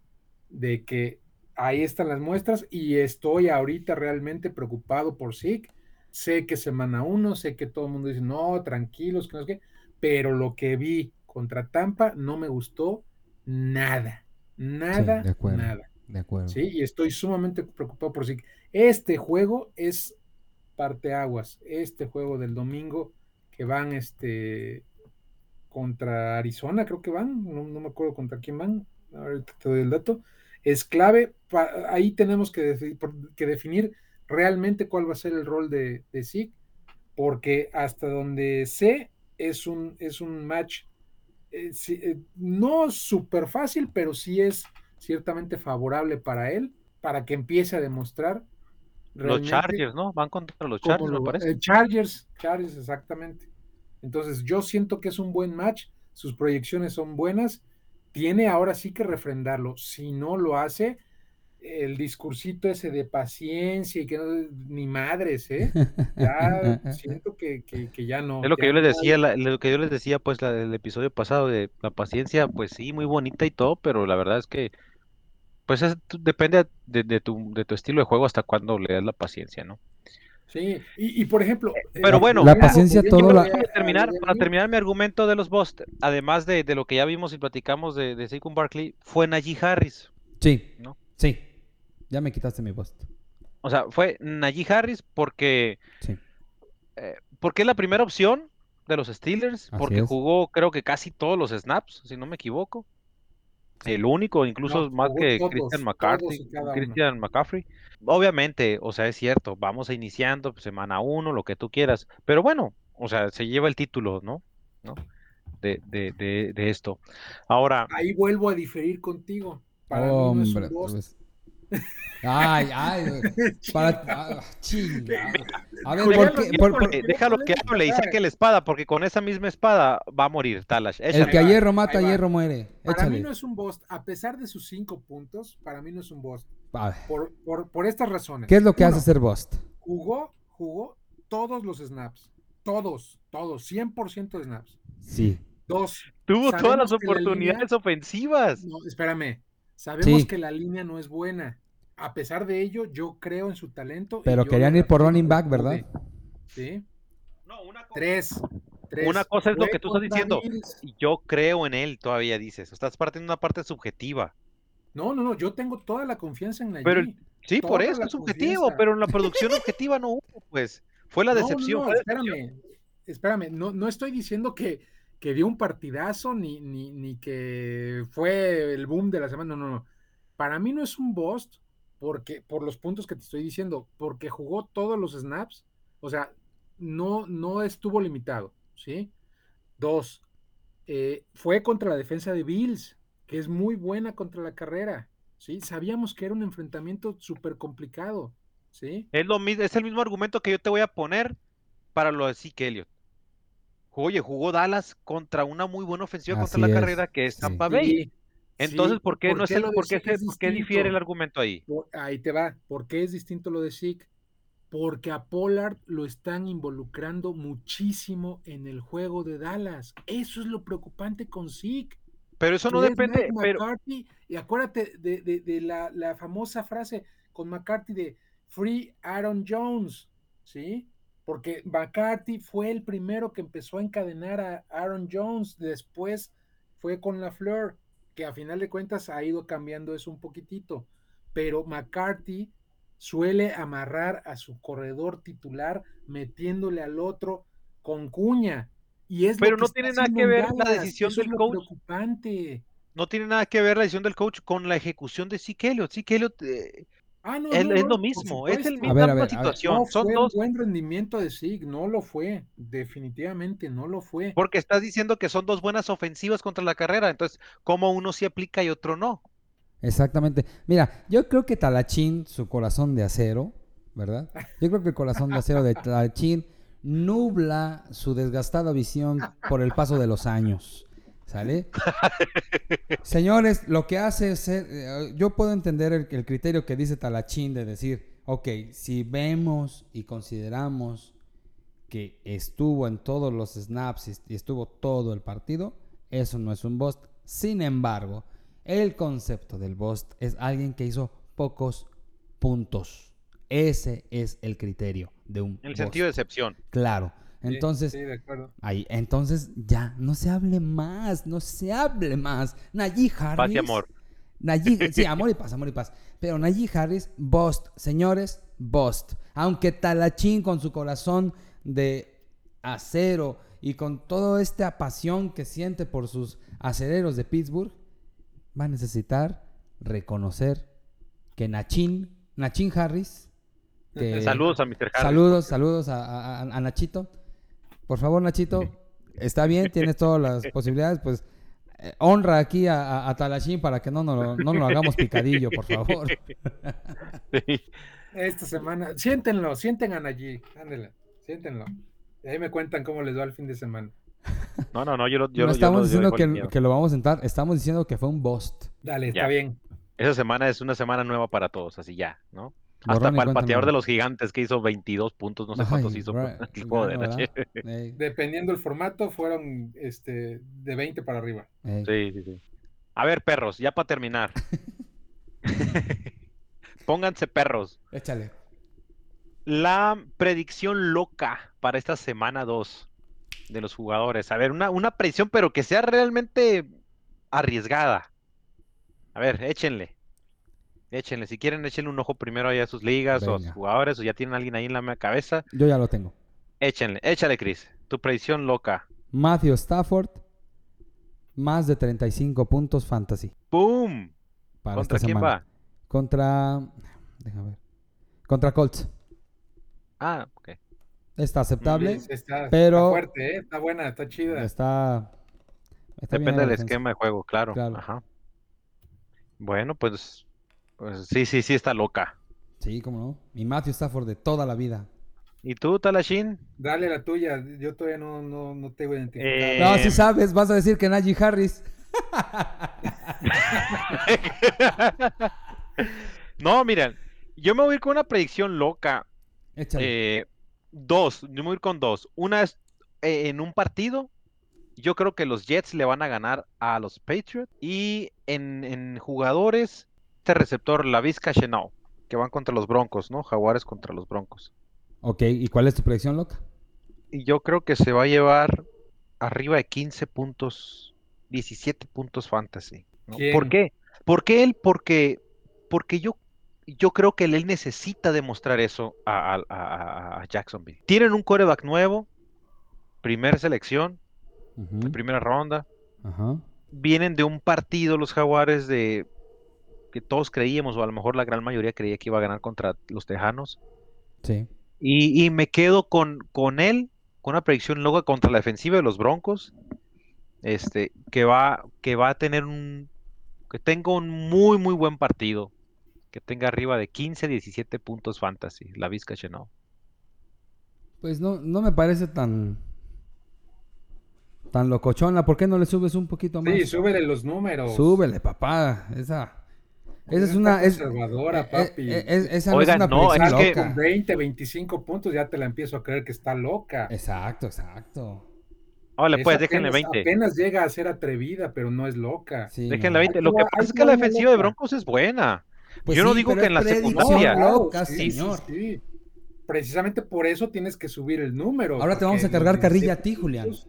de que ahí están las muestras y estoy ahorita realmente preocupado por Zeke. Sé que semana uno, sé que todo el mundo dice, no, tranquilos, que no qué, pero lo que vi contra Tampa no me gustó nada, nada, de acuerdo. nada. De acuerdo. Sí, y estoy sumamente preocupado por Zeke. Este juego es parteaguas, este juego del domingo que van este contra Arizona, creo que van, no, no me acuerdo contra quién van, ahorita te doy el dato, es clave, ahí tenemos que, definir realmente cuál va a ser el rol de, de Zeke, porque hasta donde sé es un, es un match eh, eh, no súper fácil, pero sí es ciertamente favorable para él, para que empiece a demostrar Los Chargers, ¿no? Van contra los Chargers, me lo- parece. eh, Chargers, Chargers, exactamente. Entonces, yo siento que es un buen match, sus proyecciones son buenas, tiene ahora sí que refrendarlo. Si no lo hace, el discursito ese de paciencia y que no, ni madres, ¿eh? (laughs) Ya siento que, que- que ya no. Es lo que yo les decía, la- lo que yo les decía, pues, la, el episodio pasado de la paciencia, pues sí, muy bonita y todo, pero la verdad es que, pues, es- depende de, de tu, de tu estilo de juego hasta cuándo le das la paciencia, ¿no? Sí, y, y por ejemplo. Pero eh, bueno, La volviendo- paciencia todo la- para terminar, para terminar mi argumento de los Bust, además de, de lo que ya vimos y platicamos de, de Saquon Barkley, fue Najee Harris. Sí. ¿No? Sí. Ya me quitaste mi post. O sea, fue Najee Harris porque, Sí. eh, porque es la primera opción de los Steelers, Así porque es. jugó creo que casi todos los snaps, si no me equivoco. El único, incluso No, más que todos, Christian McCarthy. Christian McCaffrey. Obviamente, o sea, es cierto, vamos iniciando pues, semana uno, lo que tú quieras, pero bueno, o sea, se lleva el título, ¿no? ¿No? De, de, de, de esto. Ahora, Ahí vuelvo a diferir contigo. Para mí no es Hombre, un bust. Ay, ay. (laughs) Para... ah, chingado. A ver, Julián, ¿por qué? déjalo, por- por- que- déjalo que hable y saque la espada, porque con esa misma espada va a morir Talash. El que a hierro mata, va. hierro muere. Para mí no es un bust. A pesar de sus cinco puntos, para mí no es un bust. A ver, Por, por, por estas razones. ¿Qué es lo que Uno, hace ser Bust? Jugó, jugó todos los snaps. Todos, todos. 100% de snaps. Sí. Dos. Tuvo todas las la oportunidades línea- ofensivas. No, espérame. Sabemos Sí. que la línea no es buena. A pesar de ello, yo creo en su talento. Pero querían ir por running back, ¿verdad? Sí. No, una cosa, Tres. tres. Una cosa es lo que tú estás diciendo. Bills. yo creo en él, todavía dices. Estás partiendo una parte subjetiva. No, no, no, yo tengo toda la confianza en Nayib. Pero Sí, por eso la es subjetivo, confianza. pero en la producción objetiva no hubo, pues. Fue la No, no, decepción. no, fue la decepción. espérame, espérame, no, no estoy diciendo que, que dio un partidazo ni, ni, ni que fue el boom de la semana, no, no, no. Para mí no es un bust porque, por los puntos que te estoy diciendo, porque jugó todos los snaps, o sea, no, no estuvo limitado, ¿sí? Dos, eh, fue contra la defensa de Bills, que es muy buena contra la carrera, ¿sí? Sabíamos que era un enfrentamiento súper complicado, ¿sí? Es, lo, mis- es el mismo argumento que yo te voy a poner para lo de Zeke Elliott. Oye, jugó Dallas contra una muy buena ofensiva contra la es, carrera que es sí. Tampa Bay. Sí, Entonces, sí, ¿por qué no es el, por qué, se- por qué difiere el argumento ahí? Por- ahí te va. ¿Por qué es distinto lo de Zeke? Porque a Pollard lo están involucrando muchísimo en el juego de Dallas. Eso es lo preocupante con Zeke. Pero eso no depende, pero McCarthy, y acuérdate de, de- de la, la famosa frase con McCarthy de Free Aaron Jones, ¿sí? Porque McCarthy fue el primero que empezó a encadenar a Aaron Jones, después fue con la Fleur, que a final de cuentas ha ido cambiando eso un poquitito, pero McCarthy suele amarrar a su corredor titular metiéndole al otro con cuña. Y es Pero no tiene nada que ver la decisión eso del coach. preocupante. no tiene nada que ver la decisión del coach con la ejecución de. Zeke Elliott eh, Ah, no, es, no, es no, lo mismo, es el ver, ver. situación. No Son fue dos, un buen rendimiento de Sig, no lo fue, definitivamente no lo fue. porque estás diciendo que son dos buenas ofensivas contra la carrera. Entonces, ¿cómo uno sí aplica y otro no? Exactamente. Mira, yo creo que Talachín, su corazón de acero, ¿verdad? Yo creo que el corazón de acero de (laughs) Talachín nubla su desgastada visión por el paso de los años. ¿Sale? Señores, lo que hace es ser, eh, yo puedo entender el, el criterio que dice Talachín de decir, ok, si vemos y consideramos que estuvo en todos los snaps y- y estuvo todo el partido, eso no es un bust. Sin embargo, el concepto del bust es alguien que hizo pocos puntos. Ese es el criterio de un En el bust. sentido de excepción. Claro. Entonces, sí, de acuerdo. ahí, entonces ya, no se hable más, no se hable más. Najee Harris. Paz y amor. Najee- sí, amor y paz, amor y paz. Pero Najee Harris, bust. Señores, bust. Aunque Talachín con su corazón de acero y con toda esta pasión que siente por sus acereros de Pittsburgh, va a necesitar reconocer que Nachin, Nachin Harris, que- Saludos a Mr. Harris. Saludos, saludos a, a- a- a Nachito. Por favor, Nachito, está bien, tienes todas las (laughs) posibilidades, pues eh, honra aquí a, a, a Talachín para que no nos lo- no nos lo hagamos picadillo, por favor. Sí. Esta semana, siéntenlo, sienten a Nayi, ándale, siéntenlo. Y ahí me cuentan cómo les va el fin de semana. No, no, no, yo lo, yo no lo- yo estamos yo diciendo que, lo vamos a sentar, estamos diciendo que fue un bust. Dale, Ya. está bien. Esa semana es una semana nueva para todos, así ya, ¿no? Hasta para el pateador de los gigantes que hizo 22 puntos, no sé cuántos Ay, hizo. (laughs) ¿verdad? Ey, Dependiendo del formato, fueron este, de 20 para arriba. ey. Sí, sí, sí. A ver, perros, ya para terminar. (laughs) Pónganse perros. Échale. La predicción loca para esta semana 2 de los jugadores. A ver, una, una predicción, pero que sea realmente arriesgada. A ver, échenle. Échenle. Si quieren, échenle un ojo primero ahí a sus ligas o a sus jugadores, o ya tienen a alguien ahí en la cabeza. Yo ya lo tengo. Échenle, échale, Chris. Tu predicción loca. Matthew Stafford, más de 35 puntos fantasy. ¡Boom! Para ¿Contra quién semana. va? Contra. Déjame ver. Contra Colts. Ah, ok. Está aceptable. Sí, está, pero- está fuerte, ¿eh? está buena, está chida. Está. Depende del defensa. esquema de juego, claro. Claro. Ajá. Bueno, pues, pues sí, sí, sí está loca. Sí, cómo no. Mi Matthew Stafford de toda la vida. ¿Y tú, Talashin? Dale la tuya, yo todavía no, no, no tengo identificado. Eh, No, si sabes, vas a decir que Najee Harris. (laughs) no, miren, yo me voy a ir con una predicción loca. Échale. Eh, dos, yo me voy a ir con dos. Una es eh, en un partido Yo creo que los Jets le van a ganar a los Patriots. Y en, en jugadores, este receptor, la Vizca Chenau, que van contra los Broncos, ¿no? Jaguares contra los Broncos. Ok, ¿y cuál es tu predicción, loca? Y yo creo que se va a llevar arriba de 15 puntos, 17 puntos fantasy. ¿no? ¿Por qué? ¿Por qué él? Porque, porque yo, yo creo que él necesita demostrar eso a, a, a Jacksonville. Tienen un coreback nuevo, primera selección, uh -huh. primera ronda. Uh -huh. Vienen de un partido los jaguares de que todos creíamos, o a lo mejor la gran mayoría creía que iba a ganar contra los Tejanos. Sí. Y, y me quedo con, con él, con una predicción loca contra la defensiva de los Broncos. Este, que va, que va a tener un, que tenga un muy, muy buen partido. Que tenga arriba de 15, 17 puntos fantasy, la Vizca Chenau. Pues no, no me parece tan, tan locochona. ¿Por qué no le subes un poquito más? Sí, súbele los números. Súbele, papá. Esa. Esa es una. Es, conservadora, papi. Es, es, esa Oigan, no es una no, es que Con 20, 25 puntos ya te la empiezo a creer que está loca. Exacto, exacto. Órale, pues, Es déjenle apenas- 20. Apenas llega a ser atrevida, pero no es loca. Sí, Déjenle no. 20. Lo que pasa es que la defensiva de loca. Broncos es buena. Pues Yo no digo que en la secundaria. loca, sí, señor. sí, sí. Precisamente por eso tienes que subir el número. Ahora te vamos a cargar carrilla a 17 ti, Julián. puntos-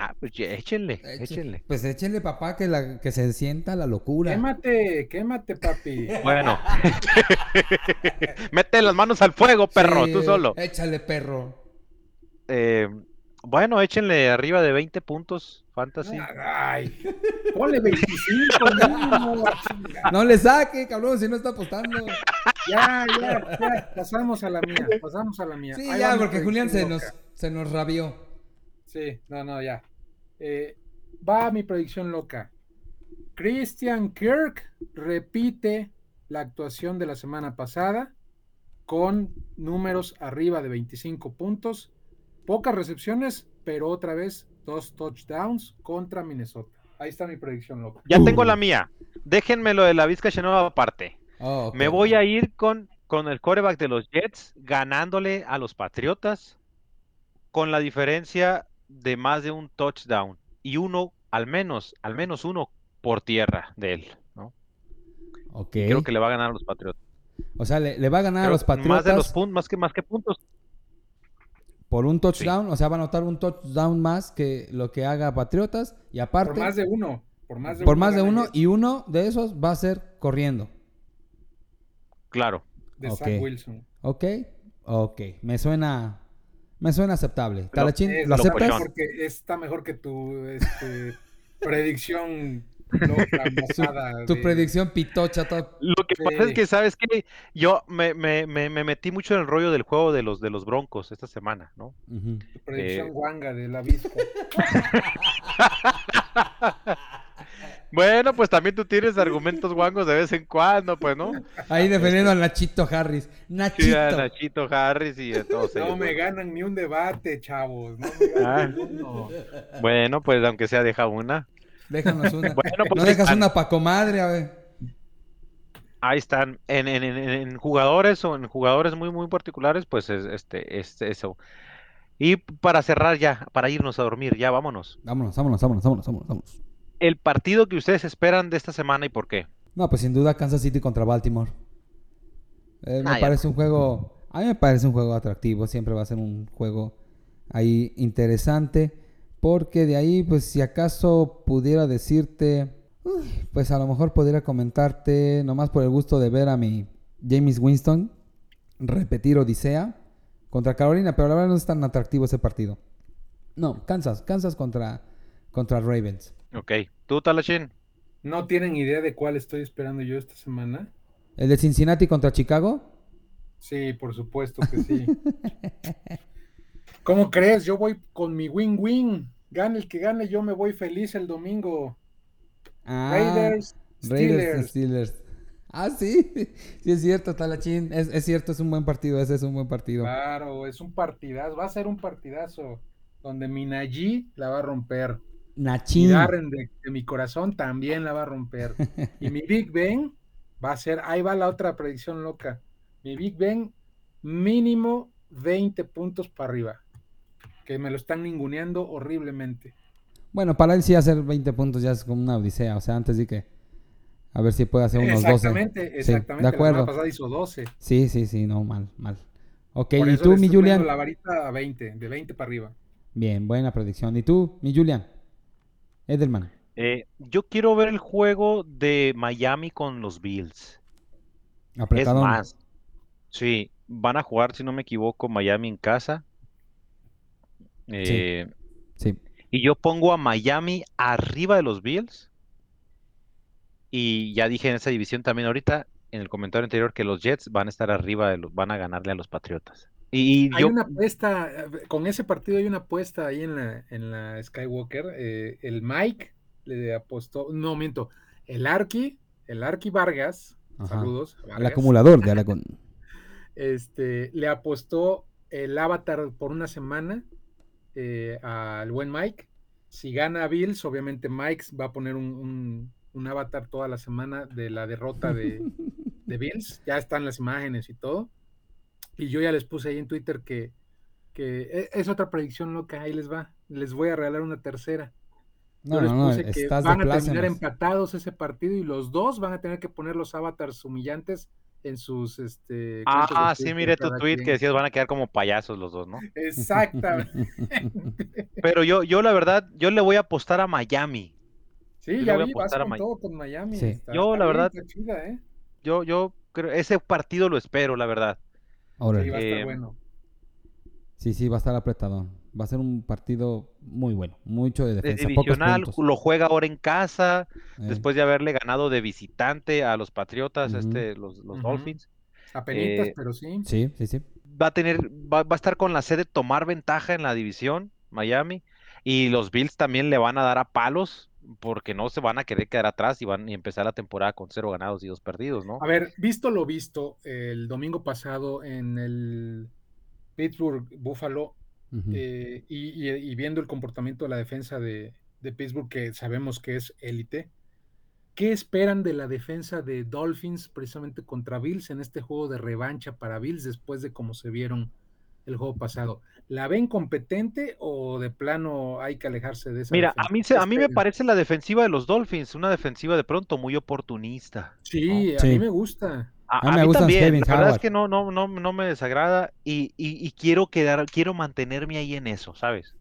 Ah, pues échenle, Eche- échenle. Pues échenle, papá, que, la, que se sienta la locura. Quémate, quémate, papi. (laughs) Bueno. (laughs) Mete las manos al fuego, perro, Sí, tú solo. Échale, perro. Eh, bueno, échenle arriba de 20 puntos fantasy. Ay, ponle 25 (laughs) mínimo, chinga. No le saque, cabrón, si no está apostando. Ya, ya, ya, pasamos a la mía, pasamos a la mía. Sí, Ahí ya, porque Julián se nos, se nos rabió. Sí, no, no, ya. Eh, va mi predicción loca. Christian Kirk repite la actuación de la semana pasada con números arriba de 25 puntos, pocas recepciones, pero otra vez dos touchdowns contra Minnesota. Ahí está mi predicción loca. Ya tengo la mía. Déjenme lo de la Vizca Chenova aparte. Oh. Me voy a ir con, con el coreback de los Jets ganándole a los Patriotas con la diferencia de más de un touchdown y uno, al menos, al menos uno por tierra de él. ¿no? Ok. Creo que le va a ganar a los Patriotas. O sea, le, le va a ganar a los que Más de los Patriotas puntos, más que, más que puntos. por un touchdown. O sea, va a anotar un touchdown más que lo que haga Patriotas. Y aparte, Por más de uno. Por más de por uno. más de uno. Y uno de esos va a ser corriendo. Claro. de ok. Zach Wilson. Ok. Ok. Me suena. Me suena aceptable. Talachín, Es ¿lo aceptas? Porque está mejor que tu este, (laughs) predicción loca, (laughs) basada Tu de- predicción pitocha. todo- Lo que pasa Sí. es que, ¿sabes qué? Yo me, me, me, me metí mucho en el rollo del juego de los, de los Broncos esta semana, ¿no? Tu predicción Eh, guanga de la vista. Bueno, pues también tú tienes (laughs) argumentos guangos de vez en cuando, pues, ¿no? Ahí defendiendo a Nachito Harris. Sí, Nachito. a Nachito Harris y de todos No me ganan ni un debate, chavos. No me ganan ni uno. Bueno, pues aunque sea deja una. Déjanos una. (laughs) Bueno, pues no dejas están. una pa' comadre, a ver. Ahí están. En, en, en, en jugadores o en jugadores muy, muy particulares, pues es este, es eso. Y para cerrar ya, para irnos a dormir, ya vámonos. Vámonos, vámonos, vámonos, vámonos, vámonos, vámonos. El partido que ustedes esperan de esta semana y por qué. No, pues sin duda Kansas City contra Baltimore. Eh, me Ah, ya. parece un juego, a mí me parece un juego atractivo, siempre va a ser un juego ahí interesante, porque de ahí, pues si acaso pudiera decirte, pues a lo mejor pudiera comentarte, nomás por el gusto de ver a mi James Winston repetir Odisea contra Carolina, pero la verdad no es tan atractivo ese partido. No, Kansas, Kansas contra, contra Ravens. Ok. ¿Tú, Talachín? ¿No tienen idea de cuál estoy esperando yo esta semana? ¿El de Cincinnati contra Chicago? Sí, por supuesto que sí. ¿Cómo crees? Yo voy con mi win-win. Gane el que gane, yo me voy feliz el domingo. Ah, Raiders, Raiders Steelers. Steelers. Ah, sí. Sí, es cierto, Talachín. Es, es cierto, es un buen partido. Ese es un buen partido. Claro, es un partidazo. Va a ser un partidazo donde mi Najee la va a romper. Y Nachín. Darren de, de mi corazón también la va a romper. Y mi Big Ben va a ser, ahí va la otra predicción loca. Mi Big Ben mínimo 20 puntos para arriba. Que me lo están ninguneando horriblemente. Bueno, para él sí hacer 20 puntos ya es como una odisea. O sea, antes de que. A ver si puede hacer unos 12. Exactamente, exactamente. de acuerdo. La pasada hizo 12. Sí, sí, sí, no, mal, mal. Ok, Por ¿y tú, mi poniendo La varita a 20, de 20 para arriba. Bien, buena predicción. ¿Y tú, mi Julian? Edelman. Eh, yo quiero ver el juego de Miami con los Bills. Es Apretadón. más, sí, van a jugar, si no me equivoco, Miami en casa. Eh, Sí. Y yo pongo a Miami arriba de los Bills. Y ya dije en esa división también ahorita, en el comentario anterior, que los Jets van a estar arriba de los, van a ganarle a los Patriotas. Y Hay yo, una apuesta, eh, con ese partido hay una apuesta ahí en la, en la Skywalker. eh, el Mike le apostó, no miento, el Arki, el Arki Vargas, Ajá. saludos. a Al Vargas, acumulador de Aragón. (laughs) este, le apostó el avatar por una semana eh, al buen Mike. Si gana Bills, obviamente Mike va a poner un, un- un avatar toda la semana de la derrota de, de (laughs) Bills. Ya están las imágenes y todo. Y yo ya les puse ahí en Twitter que, que e- es otra predicción loca. Ahí les va. Les voy a regalar una tercera. No, Yo les no, no, puse que van a terminar empatados ese partido y los dos van a tener que poner los avatars humillantes en sus este ah, sí, miré tu tweet quien. que decías van a quedar como payasos los dos, ¿no? Exactamente. (laughs) Pero yo, yo la verdad, yo le voy a apostar a Miami. Sí, Yo le ya voy a vi, vas apostar a con Mi- todo con Miami. Sí. está- Yo, está la bien, verdad, chida, ¿eh? Yo, yo creo, ese partido lo espero, la verdad. Órale. Sí, va a estar Eh, bueno. Sí, sí, va a estar apretado. Va a ser un partido muy bueno. Mucho de defensa. Pocos divisional, lo juega ahora en casa, Eh, después de haberle ganado de visitante a los Patriotas, Ujú. este, los. Dolphins. Apenitas, eh, pero sí. Sí, sí, sí. Va a tener, va, va a estar con la sede tomar ventaja en la división, Miami, y los Bills también le van a dar a palos, porque no se van a querer quedar atrás y van a empezar la temporada con cero ganados y dos perdidos, ¿no? A ver, visto lo visto el domingo pasado en el Pittsburgh Buffalo eh, y, y- y viendo el comportamiento de la defensa de, de Pittsburgh, que sabemos que es élite, ¿qué esperan de la defensa de Dolphins precisamente contra Bills en este juego de revancha para Bills después de cómo se vieron el juego pasado? ¿La ven competente o de plano hay que alejarse de esa Mira, defensa? a mí, se- ¿Qué a mí me esperan? parece la defensiva de los Dolphins, una defensiva de pronto muy oportunista. Sí, a Sí. mí me gusta. A, A mí a me mí gusta también, Kevin la verdad es que no, no, no, no me desagrada y, y- y quiero quedar, quiero mantenerme ahí en eso, ¿sabes?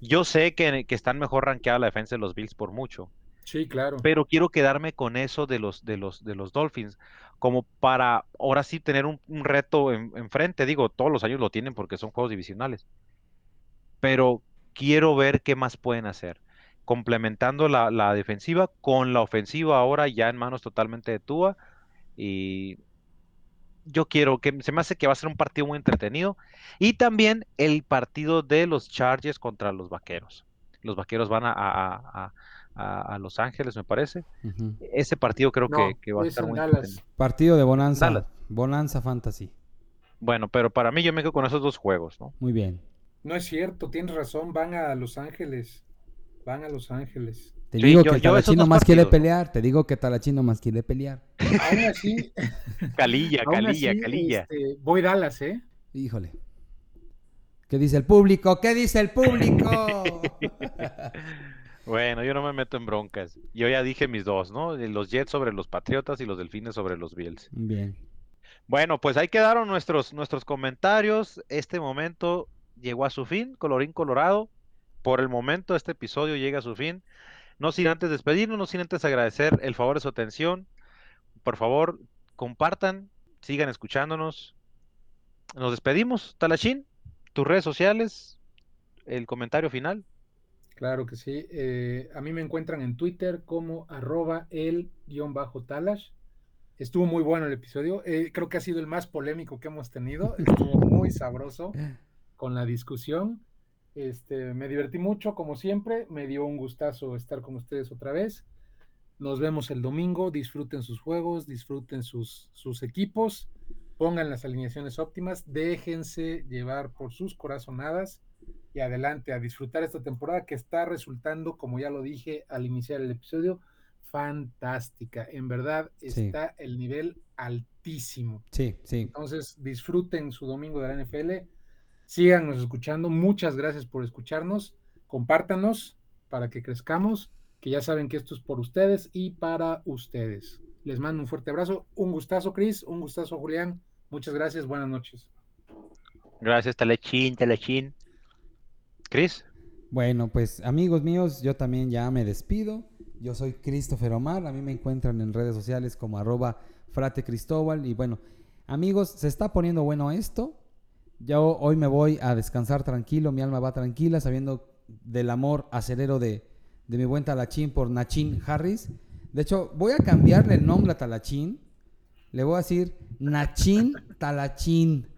Yo sé que, que están mejor rankeada la defensa de los Bills por mucho, Sí, claro. pero quiero quedarme con eso de los, de los, de los Dolphins, como para ahora sí tener un, reto en- enfrente. Digo, todos los años lo tienen porque son juegos divisionales, pero quiero ver qué más pueden hacer, complementando la, defensiva con la ofensiva ahora ya en manos totalmente de Tua y yo quiero que se me hace que va a ser un partido muy entretenido y también el partido de los Chargers contra los Vaqueros. Los Vaqueros van a- a- a- a Los Ángeles, me parece. Ese partido creo No, que, que va a es estar en muy. Partido de Bonanza. Dallas. Bonanza Fantasy. Bueno, pero para mí yo me quedo con esos dos juegos, ¿no? Muy bien. No es cierto, tienes razón, van a Los Ángeles. Van a Los Ángeles. Te Sí, digo yo- que Talachino más quiere pelear. Te digo que Talachino más quiere pelear. Aún así, Calilla, aún calilla, así, calilla. este, voy Dallas, ¿eh? Híjole. ¿Qué dice el público? ¿Qué dice el público? (laughs) Bueno, yo no me meto en broncas. Yo ya dije mis dos, ¿no? Los Jets sobre los Patriotas y los Delfines sobre los Bills. bien. Bueno, pues ahí quedaron nuestros, nuestros comentarios. Este momento llegó a su fin, colorín colorado. Por el momento este episodio llega a su fin. No sin antes despedirnos, no sin antes agradecer el favor de su atención. Por favor, compartan, sigan escuchándonos. Nos despedimos. Talachín, tus redes sociales, el comentario final. Claro que sí. Eh, a mí me encuentran en Twitter como arroba el guion bajo Talash. Estuvo muy bueno el episodio. eh, creo que ha sido el más polémico que hemos tenido. Estuvo muy sabroso (laughs) con la discusión. Este, me divertí mucho, como siempre. Me dio un gustazo estar con ustedes otra vez. Nos vemos el domingo. Disfruten sus juegos, disfruten sus, sus equipos, pongan las alineaciones óptimas, déjense llevar por sus corazonadas y adelante a disfrutar esta temporada que está resultando, como ya lo dije al iniciar el episodio, fantástica. En verdad Sí. está el nivel altísimo. Sí, sí. Entonces, disfruten su domingo de la NFL. Síganos escuchando. Muchas gracias por escucharnos. Compártanos para que crezcamos, que ya saben que esto es por ustedes y para ustedes. Les mando un fuerte abrazo, un gustazo, Cris, un gustazo, Julián. Muchas gracias, buenas noches. Gracias, Telechín, Telechín. Cris. Bueno, pues amigos míos, yo también ya me despido. Yo soy Christopher Omar, a mí me encuentran en redes sociales como arroba frate Cristóbal. Y bueno, amigos, se está poniendo bueno esto. Yo hoy me voy a descansar tranquilo, mi alma va tranquila, sabiendo del amor acelero de, de mi buen Talachín por Nachín Harris. De hecho, voy a cambiarle el nombre a Talachín. Le voy a decir Nachín Talachín.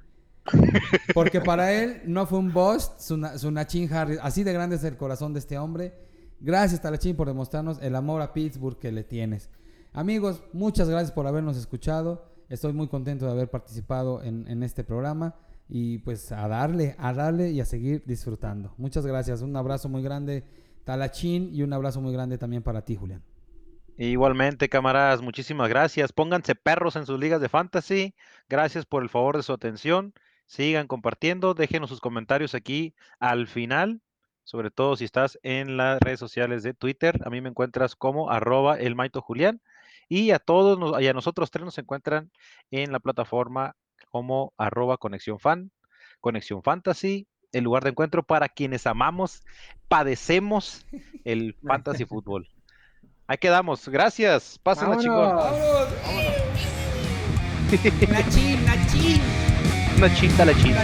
Porque para él no fue un boss su, Nachín Harris. Así de grande es el corazón de este hombre. Gracias, Talachín, por demostrarnos el amor a Pittsburgh que le tienes. Amigos, muchas gracias por habernos escuchado. Estoy muy contento de haber participado en, en este programa. Y pues a darle, a darle y a seguir disfrutando. Muchas gracias. Un abrazo muy grande, Talachín, y un abrazo muy grande también para ti, Julián. Igualmente, camaradas, muchísimas gracias. Pónganse perros en sus ligas de fantasy. Gracias por el favor de su atención. Sigan compartiendo, déjenos sus comentarios aquí al final, sobre todo si estás en las redes sociales de Twitter. A mí me encuentras como arroba el Maito Julián. Y a todos y a nosotros tres nos encuentran en la plataforma como arroba conexión fan, conexión fantasy, el lugar de encuentro para quienes amamos, padecemos el fantasy (laughs) fútbol. Ahí quedamos. Gracias. Pásenla, chicos. Nachín, (laughs) Nachín. Nachín, la china.